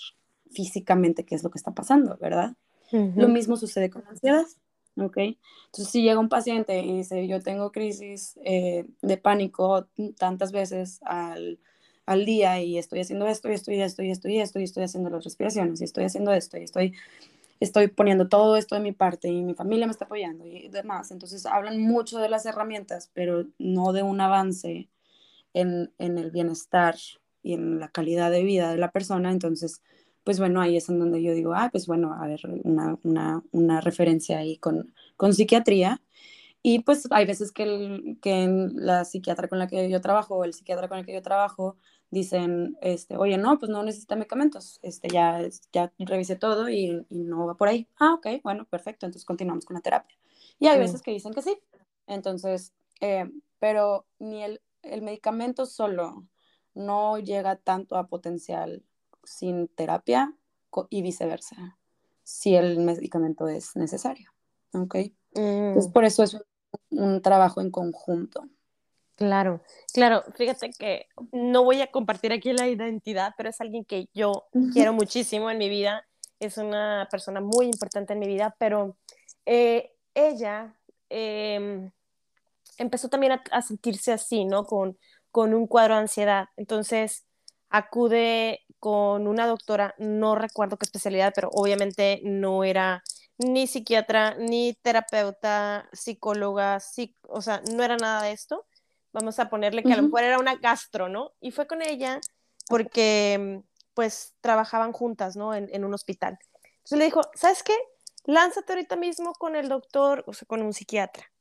físicamente qué es lo que está pasando, ¿verdad? Lo mismo sucede con ansiedad. ¿ok? Entonces, si llega un paciente y dice, yo tengo crisis eh, de pánico tantas veces al, al, día y estoy haciendo esto y esto y esto y estoy haciendo las respiraciones y estoy haciendo esto y estoy, estoy poniendo todo esto de mi parte y mi familia me está apoyando y demás. Entonces, hablan mucho de las herramientas, pero no de un avance en, en el bienestar y en la calidad de vida de la persona. Entonces, pues bueno, ahí es en donde yo digo, ah, pues bueno, a ver, una, una, una referencia ahí con, con psiquiatría. Y pues hay veces que, el, que la psiquiatra con la que yo trabajo o el psiquiatra con el que yo trabajo dicen, este, oye, no, pues no necesita medicamentos, este, ya, ya revisé todo y, y no va por ahí. Ah, ok, bueno, perfecto, entonces continuamos con la terapia. Y hay veces que dicen que sí. Entonces, eh, pero ni el, el medicamento solo no llega tanto a potencial sin terapia y viceversa, si el medicamento es necesario. ¿Ok? Entonces, mm. por eso es un, un trabajo en conjunto. Claro, claro, fíjate que no voy a compartir aquí la identidad, pero es alguien que yo quiero muchísimo en mi vida, es una persona muy importante en mi vida, pero eh, ella em, empezó también a, sentirse así, ¿no? Con, con un cuadro de ansiedad. Entonces acude con una doctora, no recuerdo qué especialidad, pero obviamente no era ni psiquiatra, ni terapeuta, psicóloga, o sea, no era nada de esto vamos a ponerle que a lo mejor era una gastro, ¿no? Y fue con ella porque pues trabajaban juntas, ¿no? En, un hospital. Entonces le dijo, ¿sabes qué? Lánzate ahorita mismo con el doctor, o sea, con un psiquiatra.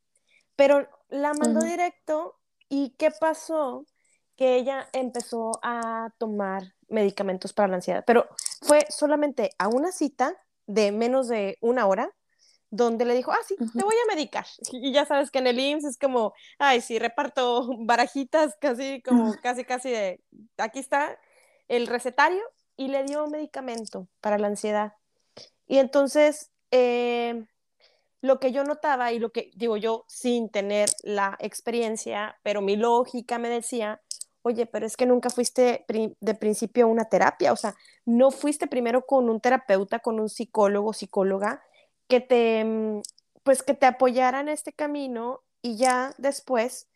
Pero la mandó directo y ¿qué pasó? Que ella empezó a tomar medicamentos para la ansiedad, pero fue solamente a una cita de menos de una hora donde le dijo, ah, sí, te voy a medicar. Y ya sabes que en el IMSS es como, ay, sí, reparto barajitas casi, como casi, casi de, aquí está el recetario y le dio un medicamento para la ansiedad. Y entonces, eh, lo que yo notaba y lo que digo yo sin tener la experiencia, pero mi lógica me decía, oye, pero es que nunca fuiste de principio a una terapia, o sea, no fuiste primero con un terapeuta, con un psicólogo, psicóloga, que te, mm, pues que te apoyara en este camino y ya después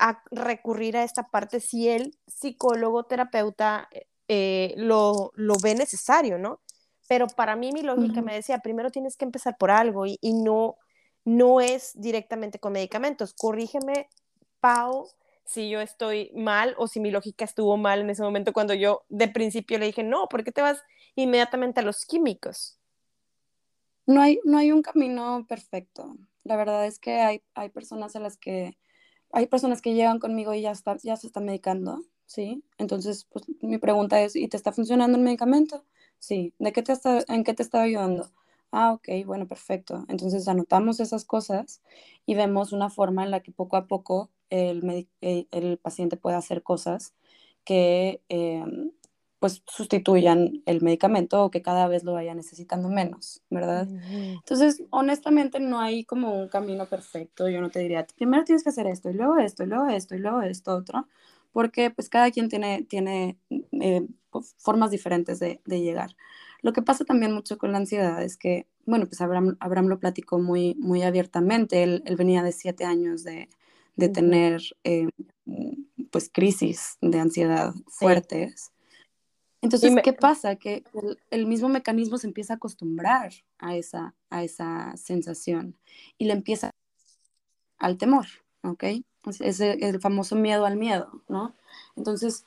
a recurrir a esta parte si el psicólogo, terapeuta eh, lo, lo, ve necesario, ¿no? Pero para mí mi lógica me decía, primero tienes que empezar por algo y, y, no, no es directamente con medicamentos. Corrígeme, Pau, si yo estoy mal o si mi lógica estuvo mal en ese momento cuando yo de principio le dije, no, ¿por qué te vas inmediatamente a los químicos? No hay, no hay un camino perfecto. La verdad es que hay, hay personas a las que, hay personas que llegan conmigo y ya, está, ya se están medicando, ¿sí? Entonces, pues mi pregunta es, ¿y te está funcionando el medicamento? Sí. ¿De qué te está, ¿En qué te está ayudando? Ah, ok, bueno, perfecto. Entonces anotamos esas cosas y vemos una forma en la que poco a poco el, eh, el paciente puede hacer cosas que em, pues sustituyan el medicamento o que cada vez lo vaya necesitando menos, ¿verdad? Entonces, honestamente no hay como un camino perfecto. Yo no te diría, primero tienes que hacer esto y luego esto y luego esto y luego esto otro, porque pues cada quien tiene, tiene eh, formas diferentes de, de, llegar. Lo que pasa también mucho con la ansiedad es que, bueno, pues Abraham, Abraham lo platicó muy, muy abiertamente. Él, él venía de siete años de, de tener eh, pues crisis de ansiedad fuertes. Entonces, ¿qué pasa? Que el, mismo mecanismo se empieza a acostumbrar a esa, a esa sensación y le empieza al temor, ¿ok? Es el, famoso miedo al miedo, ¿no? Entonces,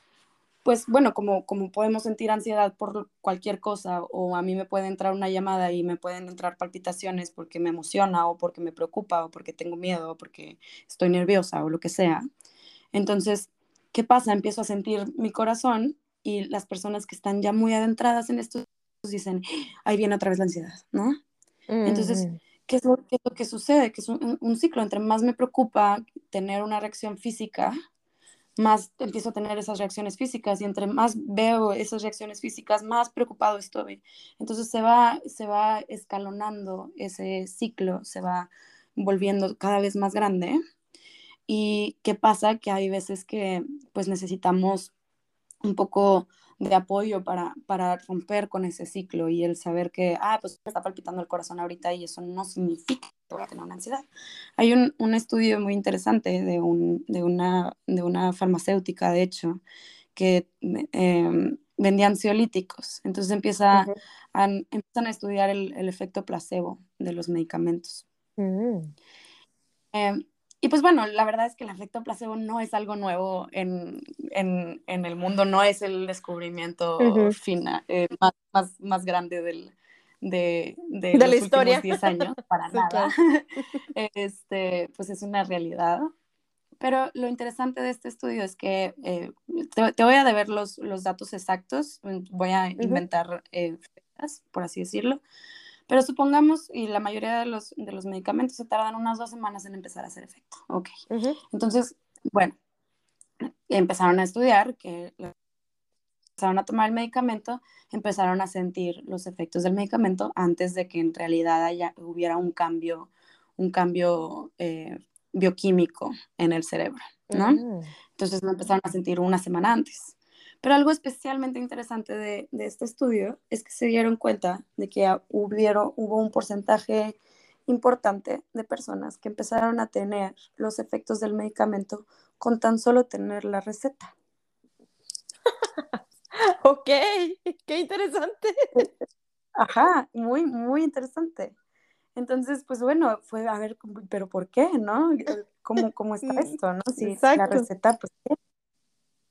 pues bueno, como, como podemos sentir ansiedad por cualquier cosa, o a mí me puede entrar una llamada y me pueden entrar palpitaciones porque me emociona, o porque me preocupa, o porque tengo miedo, o porque estoy nerviosa, o lo que sea. Entonces, ¿qué pasa? Empiezo a sentir mi corazón y las personas que están ya muy adentradas en esto dicen, ahí viene otra vez la ansiedad, ¿no? Entonces, ¿qué es, lo, que sucede? Que es un, ciclo, entre más me preocupa tener una reacción física, más empiezo a tener esas reacciones físicas y entre más veo esas reacciones físicas, más preocupado estoy. Entonces se va, se va escalonando ese ciclo, se va volviendo cada vez más grande. ¿Y qué pasa? Que hay veces que pues necesitamos un poco de apoyo para, para romper con ese ciclo y el saber que, ah, pues me está palpitando el corazón ahorita y eso no significa voy a tener una ansiedad. Hay un, un estudio muy interesante de, un, de, una, de una farmacéutica, de hecho, que eh, vendía ansiolíticos. Entonces empieza a, empiezan a estudiar el, el, efecto placebo de los medicamentos. Mm. Em, y pues bueno, la verdad es que el efecto placebo no es algo nuevo en, en, en el mundo, no es el descubrimiento final, eh, más, más, más, grande del, de, de, de la historia. 10 años, para nada. este, pues es una realidad. Pero lo interesante de este estudio es que eh, te, voy a deber los, los datos exactos, voy a inventar eh, por así decirlo, pero supongamos, y la mayoría de los, de los medicamentos se tardan unas dos semanas en empezar a hacer efecto. Ok. Entonces, bueno, empezaron a estudiar que empezaron a tomar el medicamento, empezaron a sentir los efectos del medicamento antes de que en realidad haya, hubiera un cambio, un cambio eh, bioquímico en el cerebro, ¿no? Mm. Entonces lo empezaron a sentir una semana antes. Pero algo especialmente interesante de, este estudio es que se dieron cuenta de que hubieron, hubo un porcentaje importante de personas que empezaron a tener los efectos del medicamento con tan solo tener la receta. ok, qué interesante. Ajá, muy, muy interesante. Entonces, pues bueno, fue a ver, pero ¿por qué, no? ¿Cómo, cómo está esto, no? Si la receta, pues, ¿qué?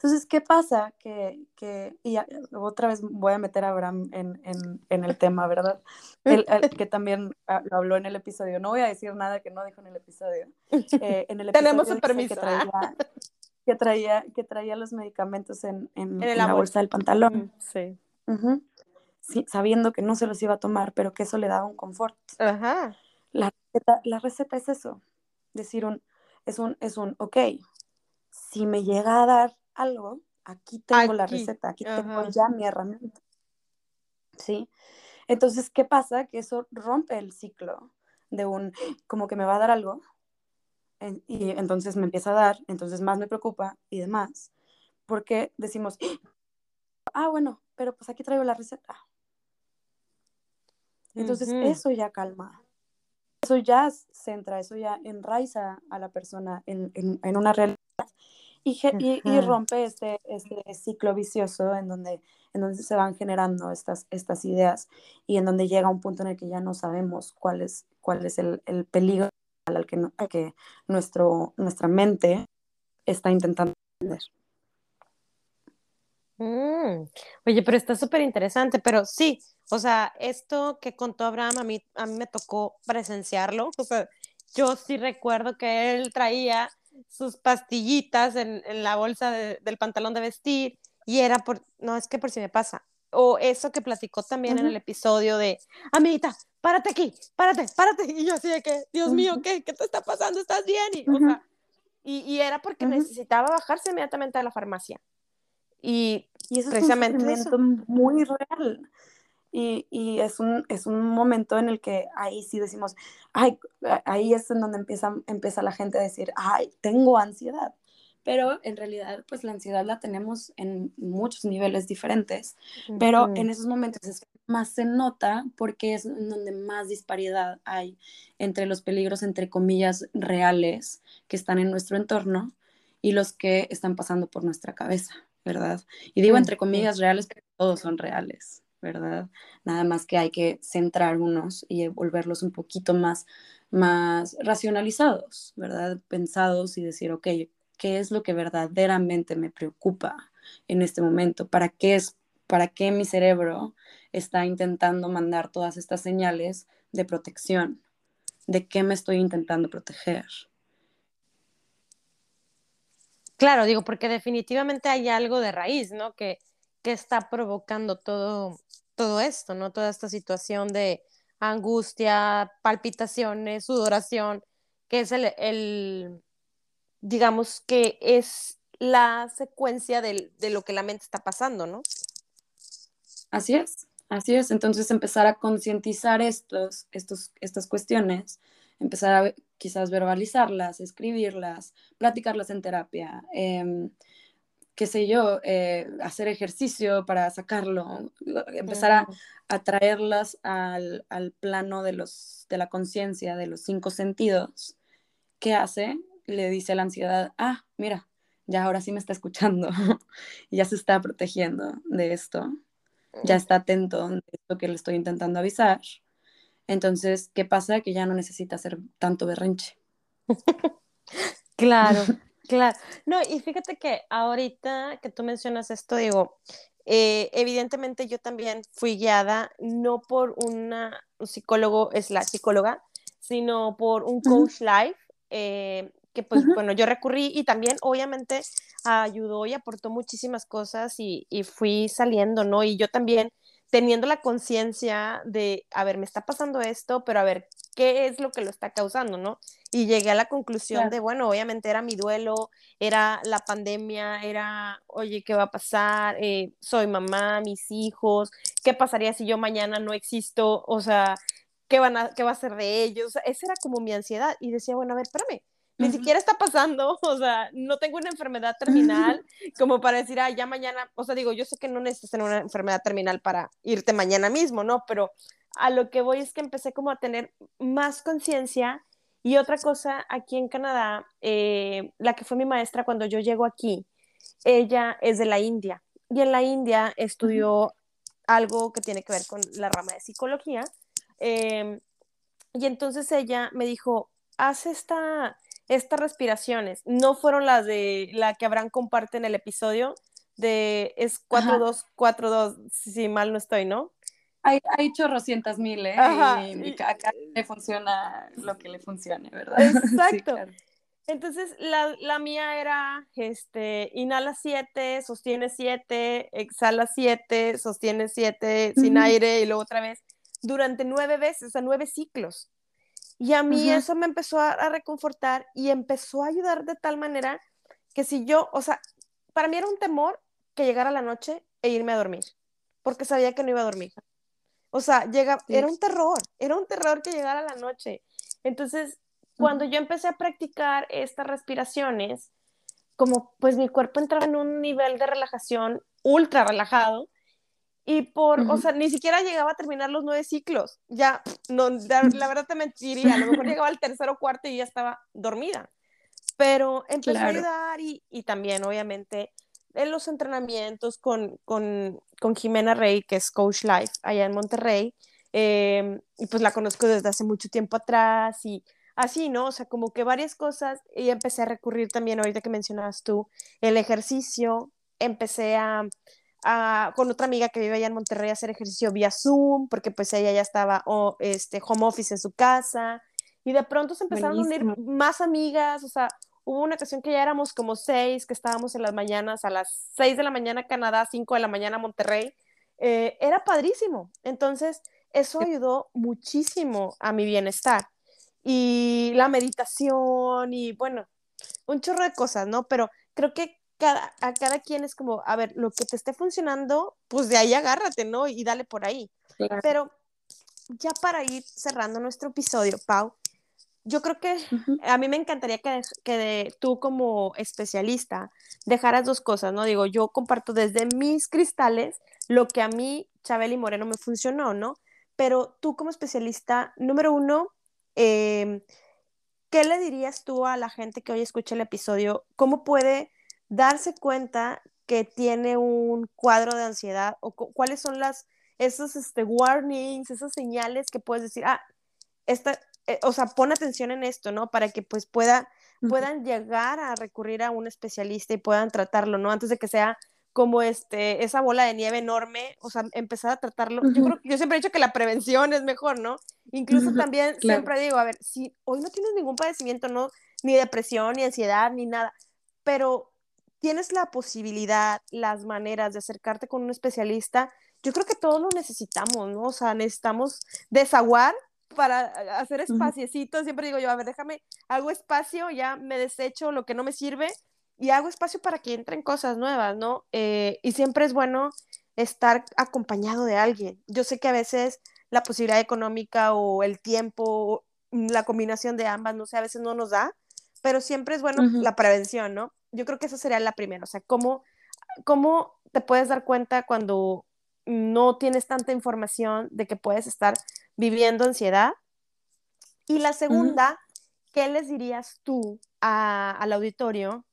Entonces, ¿qué pasa? Que, que y otra vez voy a meter a Abraham en, en, en el tema, ¿verdad? El, que también ah, lo habló en el episodio. No voy a decir nada que no dijo en el episodio. Eh, en el episodio Tenemos su permiso. Que traía, que traía, que traía, los medicamentos en, en, la bolsa del pantalón. Sí. sí. Sabiendo que no se los iba a tomar, pero que eso le daba un confort. Ajá. La receta, la receta es eso. Decir un, es un, es un, ok, si me llega a dar algo, aquí tengo la receta, aquí tengo ya mi herramienta. ¿Sí? Entonces, ¿qué pasa? Que eso rompe el ciclo de un, como que me va a dar algo, y entonces me empieza a dar, entonces más me preocupa y demás, porque decimos, ah, bueno, pero pues aquí traigo la receta. Entonces, eso ya calma. Eso ya centra, eso ya enraiza a la persona en, en una realidad y, rompe este, este ciclo vicioso en donde, en donde se van generando estas, estas ideas y en donde llega un punto en el que ya no sabemos cuál es, cuál es el, el peligro al que, que nuestro, nuestra mente está intentando entender. Mm. Oye, pero está súper interesante, pero sí, o sea, esto que contó Abraham, a mí, a mí me tocó presenciarlo, o sea, yo sí recuerdo que él traía sus pastillitas en, en la bolsa del pantalón de vestir y era por, no, es que por si me pasa. O eso que platicó también en el episodio de, amiguita, párate aquí, párate, párate. Y yo así de que, Dios mío, ¿qué, ¿qué te está pasando? ¿Estás bien? Y, o sea, y, y, era porque necesitaba bajarse inmediatamente a la farmacia. Y, y eso precisamente es un muy real. Y, y, es, un, es un momento en el que ahí sí decimos, ay, ahí es en donde empieza, empieza la gente a decir, ay, tengo ansiedad. Pero en realidad, pues la ansiedad la tenemos en muchos niveles diferentes, pero en esos momentos es más se nota porque es donde más disparidad hay entre los peligros, entre comillas, reales que están en nuestro entorno y los que están pasando por nuestra cabeza, ¿verdad? Y digo entre comillas reales, porque todos son reales. ¿verdad? Nada más que hay que centrar unos y volverlos un poquito más, más racionalizados, ¿verdad? Pensados y decir, ok, ¿qué es lo que verdaderamente me preocupa en este momento? ¿Para qué es, para qué mi cerebro está intentando mandar todas estas señales de protección? ¿De qué me estoy intentando proteger? Claro, digo, porque definitivamente hay algo de raíz, ¿no? Que, que está provocando todo, todo esto, ¿no? Toda esta situación de angustia, palpitaciones, sudoración, que es el, digamos que es la secuencia de lo que la mente está pasando, ¿no? Así es, así es. Entonces empezar a concientizar estos, estos, estas cuestiones, empezar a quizás verbalizarlas, escribirlas, platicarlas en terapia. Em, qué sé yo, eh, hacer ejercicio para sacarlo, empezar a, traerlas al, plano de, los, de la conciencia, de los cinco sentidos. ¿Qué hace? Le dice a la ansiedad, ah, mira, ya ahora sí me está escuchando, ya se está protegiendo de esto, ya está atento de esto que le estoy intentando avisar. Entonces, ¿qué pasa? Que ya no necesita hacer tanto berrinche. Claro, claro. No, y fíjate que ahorita que tú mencionas esto, digo, eh, evidentemente yo también fui guiada no por una, un psicólogo, es la psicóloga, sino por un coach life, eh, que pues bueno, yo recurrí y también obviamente ayudó y aportó muchísimas cosas y, y fui saliendo, ¿no? Y yo también teniendo la conciencia de, a ver, me está pasando esto, pero a ver, ¿qué es lo que lo está causando, no? Y llegué a la conclusión de, bueno, obviamente era mi duelo, era la pandemia, era, oye, ¿qué va a pasar? Eh, soy mamá, mis hijos, ¿qué pasaría si yo mañana no existo? O sea, ¿qué, van a, qué va a ser de ellos? esa era como mi ansiedad. Y decía, bueno, a ver, espérame, ni siquiera está pasando, o sea, no tengo una enfermedad terminal como para decir, ah, ya mañana, o sea, digo, yo sé que no necesitas tener una enfermedad terminal para irte mañana mismo, ¿no? Pero a lo que voy es que empecé como a tener más conciencia y otra cosa, aquí en Canadá, eh, la que fue mi maestra cuando yo llego aquí, ella es de la India y en la India estudió algo que tiene que ver con la rama de psicología. Em, y entonces ella me dijo, haz esta, estas respiraciones. No fueron las de la que Abraham comparte en el episodio de es 4242, si mal no estoy, ¿no? Hay, hay chorrocientas mil, ¿eh? Y, acá le funciona lo que le funcione, ¿verdad? Exacto. Entonces, la, la, mía era, este, inhala 7, sostiene 7, exhala 7, sostiene 7, sin aire y luego otra vez, durante nueve veces, o sea, nueve ciclos. Y a mí eso me empezó a, reconfortar y empezó a ayudar de tal manera que si yo, o sea, para mí era un temor que llegara la noche e irme a dormir, porque sabía que no iba a dormir. O sea, llega, era un terror, era un terror que llegara la noche. Entonces, cuando yo empecé a practicar estas respiraciones, como pues mi cuerpo entraba en un nivel de relajación ultra relajado, y por, o sea, ni siquiera llegaba a terminar los nueve ciclos. Ya, no, la, verdad te mentiría, a lo mejor llegaba al tercero o cuarto y ya estaba dormida. Pero empecé a ayudar y, y, también, obviamente, en los entrenamientos con, con, con, Jimena Rey, que es Coach Life allá en Monterrey. Em, y pues la conozco desde hace mucho tiempo atrás y así, ¿no? O sea, como que varias cosas. Y empecé a recurrir también, ahorita que mencionabas tú, el ejercicio. Empecé a, con otra amiga que vive allá en Monterrey a hacer ejercicio vía Zoom, porque pues ella ya estaba este, home office en su casa, y de pronto se empezaron a unir más amigas, o sea, hubo una ocasión que ya éramos como seis, que estábamos en las mañanas, a las seis de la mañana Canadá, cinco de la mañana Monterrey, eh, era padrísimo, entonces eso ayudó muchísimo a mi bienestar, y la meditación, y bueno, un chorro de cosas, ¿no? Pero creo que cada, a cada quien es como, a ver, lo que te esté funcionando, pues de ahí agárrate, ¿no? Y dale por ahí. Pero ya para ir cerrando nuestro episodio, Pau, yo creo que a mí me encantaría que, que tú como especialista dejaras dos cosas, ¿no? Digo, yo comparto desde mis cristales lo que a mí, Chabeli Moreno, me funcionó, ¿no? Pero tú como especialista, número uno, em, ¿qué le dirías tú a la gente que hoy escucha el episodio? ¿Cómo puede darse cuenta que tiene un cuadro de ansiedad o cuáles son las esos este, warnings, esas señales que puedes decir, ah, esta, eh, o sea, pon atención en esto, ¿no? Para que pues pueda, puedan llegar a recurrir a un especialista y puedan tratarlo, ¿no? Antes de que sea como este, esa bola de nieve enorme, o sea, empezar a tratarlo. Yo creo yo siempre he dicho que la prevención es mejor, ¿no? Incluso también siempre digo, a ver, si hoy no tienes ningún padecimiento, no, ni depresión, ni ansiedad, ni nada, pero tienes la posibilidad, las maneras de acercarte con un especialista, yo creo que todos lo necesitamos, ¿no? O sea, necesitamos desaguar para hacer espaciecitos. Siempre digo yo, a ver, déjame, hago espacio, ya me desecho lo que no me sirve y hago espacio para que entren cosas nuevas, ¿no? Eh, y siempre es bueno estar acompañado de alguien. Yo sé que a veces la posibilidad económica o el tiempo, la combinación de ambas, no sé, a veces no nos da, pero siempre es bueno la prevención, ¿no? Yo creo que esa sería la primera, o sea, ¿cómo, cómo te puedes dar cuenta cuando no tienes tanta información de que puedes estar viviendo ansiedad? Y la segunda, ¿qué les dirías tú al auditorio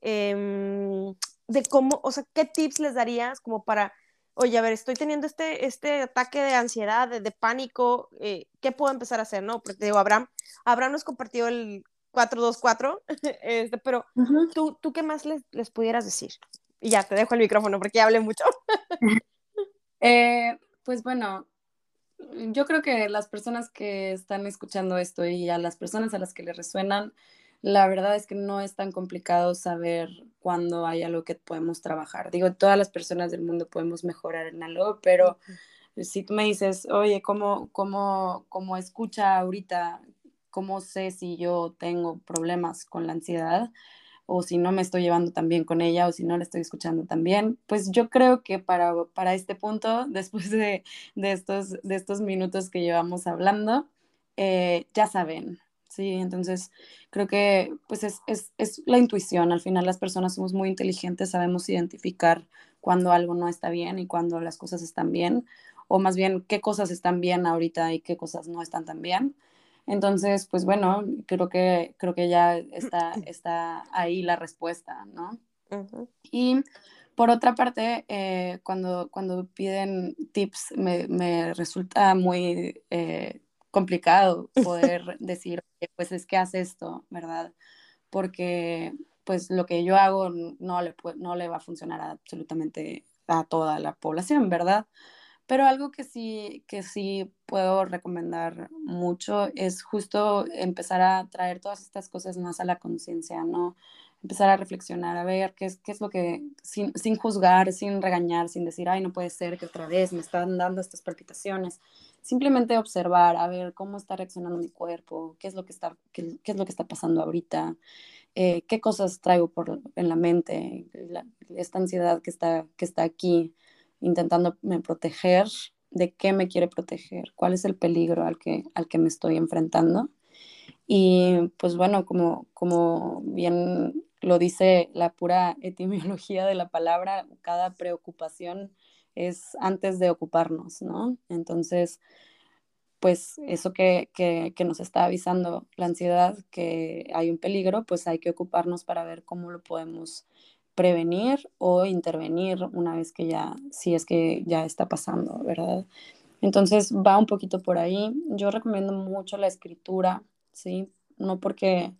em, de cómo, o sea, qué tips les darías como para, oye, a ver, estoy teniendo este, este ataque de ansiedad, de, pánico, eh, ¿qué puedo empezar a hacer? No, porque digo, Abraham, Abraham nos compartió el 424, este, pero ¿tú, ¿tú qué más les, les pudieras decir? Y ya, te dejo el micrófono porque ya hablé mucho. Eh, pues bueno, yo creo que las personas que están escuchando esto y a las personas a las que le resuenan, la verdad es que no es tan complicado saber cuándo hay algo que podemos trabajar. Digo, todas las personas del mundo podemos mejorar en algo, pero si tú me dices, oye, ¿cómo, cómo, cómo escucha ahorita? ¿Cómo sé si yo tengo problemas con la ansiedad? o si no me estoy llevando tan bien con ella o si no la estoy escuchando tan bien, pues yo creo que para, para este punto, después de, de, estos, de estos minutos que llevamos hablando, eh, ya saben, ¿sí? Entonces, creo que pues es, es, es, la intuición, al final las personas somos muy inteligentes, sabemos identificar cuando algo no está bien y cuando las cosas están bien, o más bien qué cosas están bien ahorita y qué cosas no están tan bien. Entonces, pues bueno, creo que, creo que ya está, está ahí la respuesta, ¿no? Y por otra parte, eh, cuando, cuando piden tips, me, me resulta muy eh, complicado poder decir, pues es que hace esto, ¿verdad? Porque pues lo que yo hago no le, no le va a funcionar absolutamente a toda la población, ¿verdad? Pero algo que sí, que sí puedo recomendar mucho es justo empezar a traer todas estas cosas más a la conciencia, ¿no? Empezar a reflexionar, a ver qué es, qué es lo que, sin, sin, juzgar, sin regañar, sin decir, ay, no puede ser que otra vez me están dando estas palpitaciones. Simplemente observar, a ver cómo está reaccionando mi cuerpo, qué es lo que está, qué, es lo que está pasando ahorita, eh, qué cosas traigo por, en la mente, esta ansiedad que está, que está aquí intentando proteger, de qué me quiere proteger, cuál es el peligro al que, al que me estoy enfrentando. Y pues bueno, como, como bien lo dice la pura etimología de la palabra, cada preocupación es antes de ocuparnos, ¿no? Entonces, pues eso que, que, que, nos está avisando la ansiedad, que hay un peligro, pues hay que ocuparnos para ver cómo lo podemos prevenir o intervenir una vez que ya, si es que ya está pasando, ¿verdad? Entonces va un poquito por ahí. Yo recomiendo mucho la escritura, ¿sí? No porque,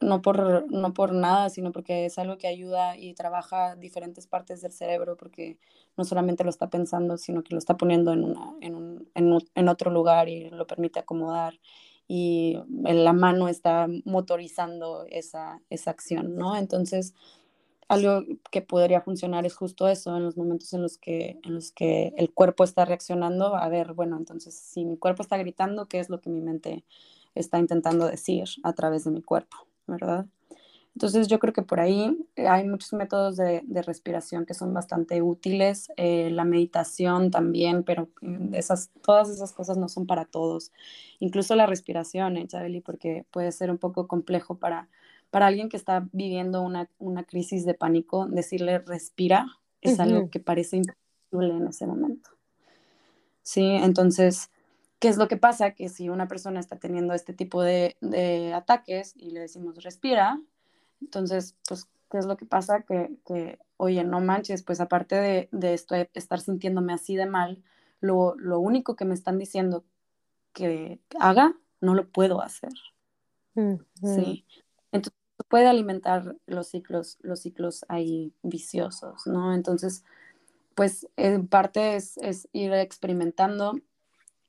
no por, no por nada, sino porque es algo que ayuda y trabaja diferentes partes del cerebro, porque no solamente lo está pensando, sino que lo está poniendo en, una, en, un, en, otro lugar y lo permite acomodar y la mano está motorizando esa, esa acción, ¿no? Entonces, algo que podría funcionar es justo eso, en los momentos en los que, en los que el cuerpo está reaccionando, a ver, bueno, entonces si mi cuerpo está gritando, ¿qué es lo que mi mente está intentando decir a través de mi cuerpo, verdad? Entonces yo creo que por ahí hay muchos métodos de, de respiración que son bastante útiles, eh, la meditación también, pero mm, esas, todas esas cosas no son para todos. Incluso la respiración, ¿eh, Chabeli? Porque puede ser un poco complejo para para alguien que está viviendo una, una crisis de pánico, decirle respira es algo que parece imposible en ese momento. Sí, entonces, ¿qué es lo que pasa? Que si una persona está teniendo este tipo de, de ataques y le decimos respira, entonces, pues, ¿qué es lo que pasa? Que, que oye, no manches, pues aparte de, de esto, estar sintiéndome así de mal, lo, lo, único que me están diciendo que haga, no lo puedo hacer. Sí. Puede alimentar los ciclos, los ciclos ahí viciosos, ¿no? Entonces, pues en parte es, es ir experimentando.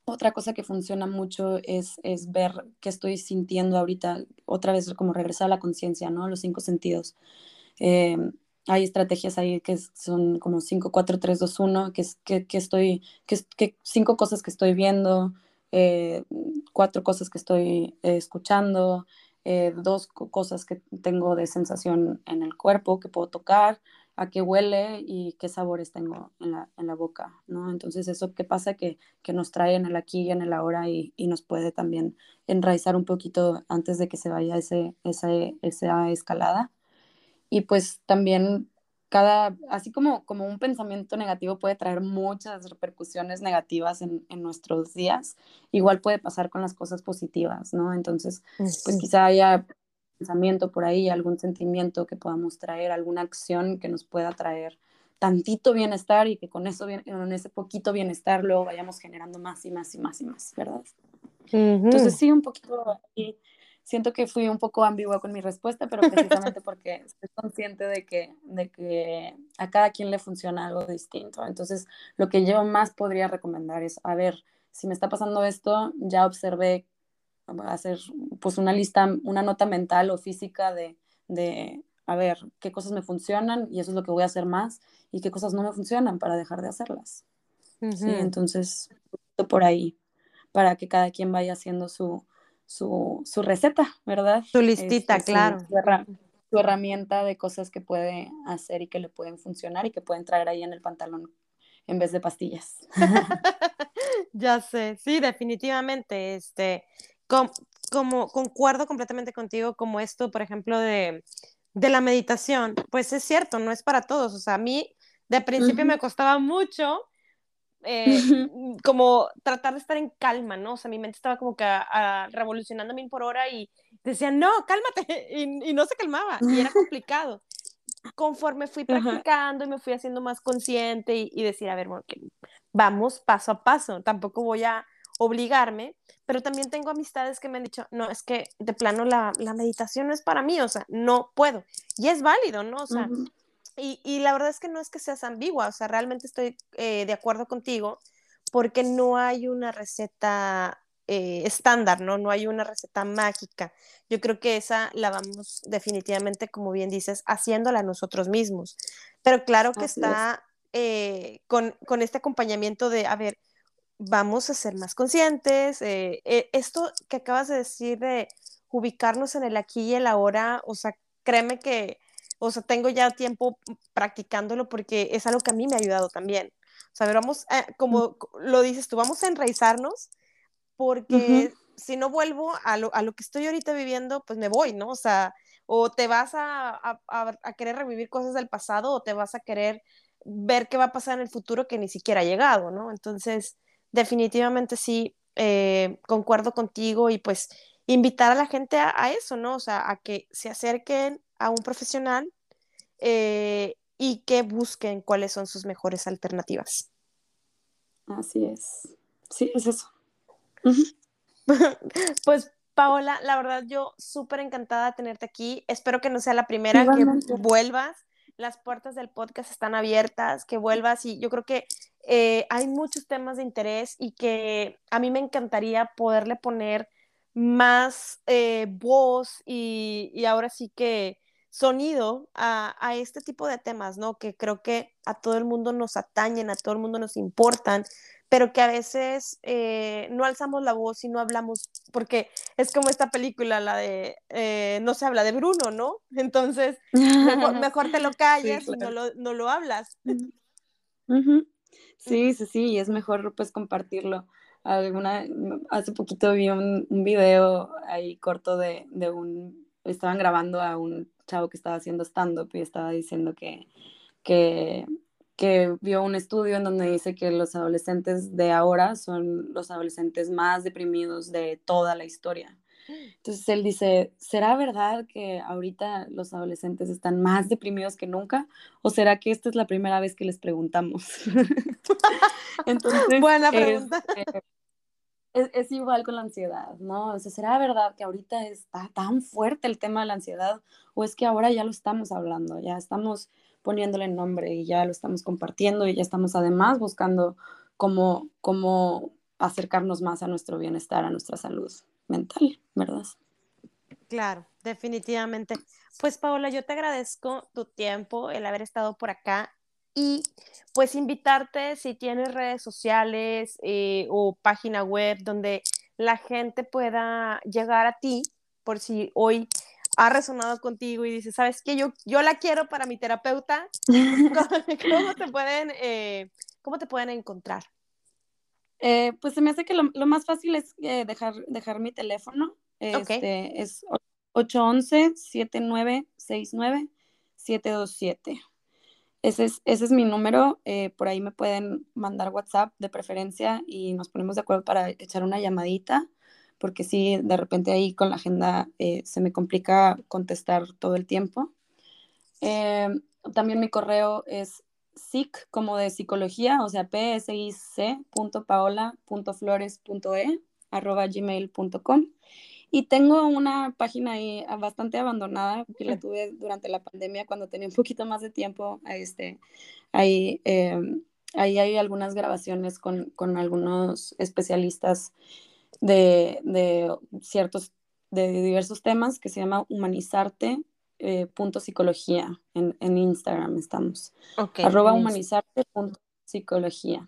Otra cosa que funciona mucho es, es ver qué estoy sintiendo ahorita, otra vez como regresar a la conciencia, ¿no? Los cinco sentidos. Eh, hay estrategias ahí que son como 5, 4, 3, 2, 1, que, es, que, que estoy, que, que, cinco cosas que estoy viendo, eh, cuatro cosas que estoy eh, escuchando, eh, dos cosas que tengo de sensación en el cuerpo que puedo tocar, a qué huele y qué sabores tengo en la, en la boca, ¿no? Entonces eso qué pasa que, que, nos trae en el aquí y en el ahora y, y, nos puede también enraizar un poquito antes de que se vaya ese, ese, esa escalada. Y pues también cada, así como, como un pensamiento negativo puede traer muchas repercusiones negativas en, en, nuestros días, igual puede pasar con las cosas positivas, ¿no? Entonces, pues quizá haya pensamiento por ahí, algún sentimiento que podamos traer, alguna acción que nos pueda traer tantito bienestar y que con eso, con ese poquito bienestar luego vayamos generando más y más y más y más, ¿verdad? Entonces, sí, un poquito siento que fui un poco ambigua con mi respuesta, pero precisamente porque estoy consciente de que, de que a cada quien le funciona algo distinto. Entonces, lo que yo más podría recomendar es, a ver, si me está pasando esto, ya observé hacer pues una lista, una nota mental o física de, de, a ver, qué cosas me funcionan y eso es lo que voy a hacer más y qué cosas no me funcionan para dejar de hacerlas. Sí, entonces, por ahí, para que cada quien vaya haciendo su, su, su receta, ¿verdad? Su listita, este, claro. Su, herramienta de cosas que puede hacer y que le pueden funcionar y que pueden traer ahí en el pantalón en vez de pastillas. ya sé, sí, definitivamente, este, como concuerdo completamente contigo, como esto, por ejemplo, de, de, la meditación, pues es cierto, no es para todos, o sea, a mí de principio me costaba mucho eh, mm, como tratar de estar en calma, ¿no? O sea, mi mente estaba como que a, revolucionando mil por hora y decía, no, cálmate, y, no se calmaba, y era complicado. Conforme fui practicando y me fui haciendo más consciente y, decir, a ver, bueno, vamos paso a paso, tampoco voy a obligarme, pero también tengo amistades que me han dicho, no, es que de plano la, la meditación no es para mí, o sea, no puedo. Y es válido, ¿no? O sea, y, la verdad es que no es que seas ambigua, o sea, realmente estoy eh, de acuerdo contigo porque no hay una receta eh, estándar, ¿no? No hay una receta mágica. Yo creo que esa la vamos definitivamente, como bien dices, haciéndola nosotros mismos. Pero claro que está eh, con, con, este acompañamiento de, a ver, vamos a ser más conscientes. esto que acabas de decir de ubicarnos en el aquí y el ahora, o sea, créeme que o sea, tengo ya tiempo practicándolo porque es algo que a mí me ha ayudado también. O sea, vamos, como lo dices tú, vamos a enraizarnos porque si no vuelvo a lo, a lo, que estoy ahorita viviendo, pues me voy, ¿no? O sea, o te vas a, a, querer revivir cosas del pasado o te vas a querer ver qué va a pasar en el futuro que ni siquiera ha llegado, ¿no? Entonces, definitivamente sí, eh, concuerdo contigo y pues invitar a la gente a, a, eso, ¿no? O sea, a que se acerquen a un profesional eh, y que busquen cuáles son sus mejores alternativas. Así es. Sí, es eso. pues Paola, la verdad yo súper encantada de tenerte aquí. Espero que no sea la primera que vuelvas. Las puertas del podcast están abiertas, que vuelvas y yo creo que eh, hay muchos temas de interés y que a mí me encantaría poderle poner más eh, voz y, y, ahora sí que sonido a, este tipo de temas, ¿no? Que creo que a todo el mundo nos atañen, a todo el mundo nos importan, pero que a veces eh, no alzamos la voz y no hablamos, porque es como esta película, la de eh, no se habla de Bruno, ¿no? Entonces, mejor, te lo calles y no lo, no lo hablas. Sí, sí, sí, y es mejor pues compartirlo. Alguna, hace poquito vi un, un video ahí corto de, de un, estaban grabando a un chavo que estaba haciendo stand-up y estaba diciendo que, que, que vio un estudio en donde dice que los adolescentes de ahora son los adolescentes más deprimidos de toda la historia. Entonces él dice, ¿será verdad que ahorita los adolescentes están más deprimidos que nunca? ¿O será que esta es la primera vez que les preguntamos? Entonces, Buena pregunta. Este, es, igual con la ansiedad, ¿no? O sea, ¿será verdad que ahorita está tan fuerte el tema de la ansiedad o es que ahora ya lo estamos hablando, ya estamos poniéndole nombre y ya lo estamos compartiendo y ya estamos además buscando cómo, cómo acercarnos más a nuestro bienestar, a nuestra salud mental, ¿verdad? Claro, definitivamente. Pues Paola, yo te agradezco tu tiempo, el haber estado por acá y pues invitarte si tienes redes sociales eh, o página web donde la gente pueda llegar a ti por si hoy ha resonado contigo y dices, ¿sabes qué? Yo, yo la quiero para mi terapeuta. ¿Cómo, te, pueden, eh, ¿Cómo te pueden encontrar? Eh, pues se me hace que lo, más fácil es dejar, dejar mi teléfono. Este, Es 811-7969-727. Ese es, ese es mi número, eh, por ahí me pueden mandar WhatsApp de preferencia y nos ponemos de acuerdo para echar una llamadita, porque si de repente ahí con la agenda eh, se me complica contestar todo el tiempo. Eh, también mi correo es sic como de psicología, o sea, psic.paola.flores.e arroba gmail.com Y tengo una página ahí ah, bastante abandonada, que la tuve durante la pandemia cuando tenía un poquito más de tiempo. Este, ahí, em, ahí hay algunas grabaciones con, con algunos especialistas de, de, ciertos, de diversos temas que se llama Humanizarte. Eh, punto psicología en, en, Instagram estamos. Arroba humanizarte punto psicología.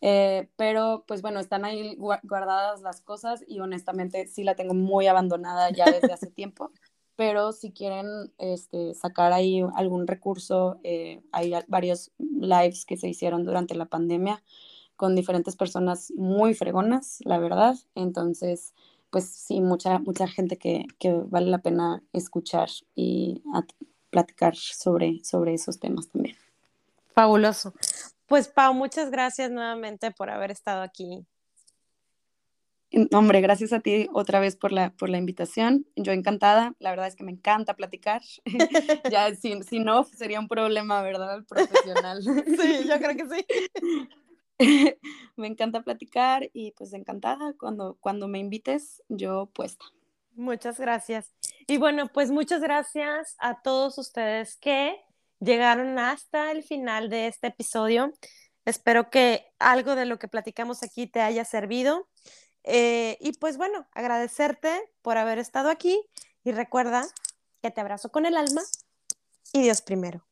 Eh, pero pues bueno, están ahí guardadas las cosas y honestamente sí la tengo muy abandonada ya desde hace tiempo. Pero si quieren este, sacar ahí algún recurso, eh, hay varios lives que se hicieron durante la pandemia con diferentes personas muy fregonas, la verdad. Entonces, pues sí, mucha, mucha gente que, que vale la pena escuchar y platicar sobre, sobre esos temas también. Fabuloso. Pues Pau, muchas gracias nuevamente por haber estado aquí. Hombre, gracias a ti otra vez por la, por la invitación. Yo encantada, la verdad es que me encanta platicar. ya si, si no, sería un problema, ¿verdad? Profesional. sí, yo creo que sí. me encanta platicar y pues encantada cuando, cuando me invites, yo puesta. Muchas gracias. Y bueno, pues muchas gracias a todos ustedes que llegaron hasta el final de este episodio. Espero que algo de lo que platicamos aquí te haya servido. Eh, y pues bueno, agradecerte por haber estado aquí y recuerda que te abrazo con el alma y Dios primero.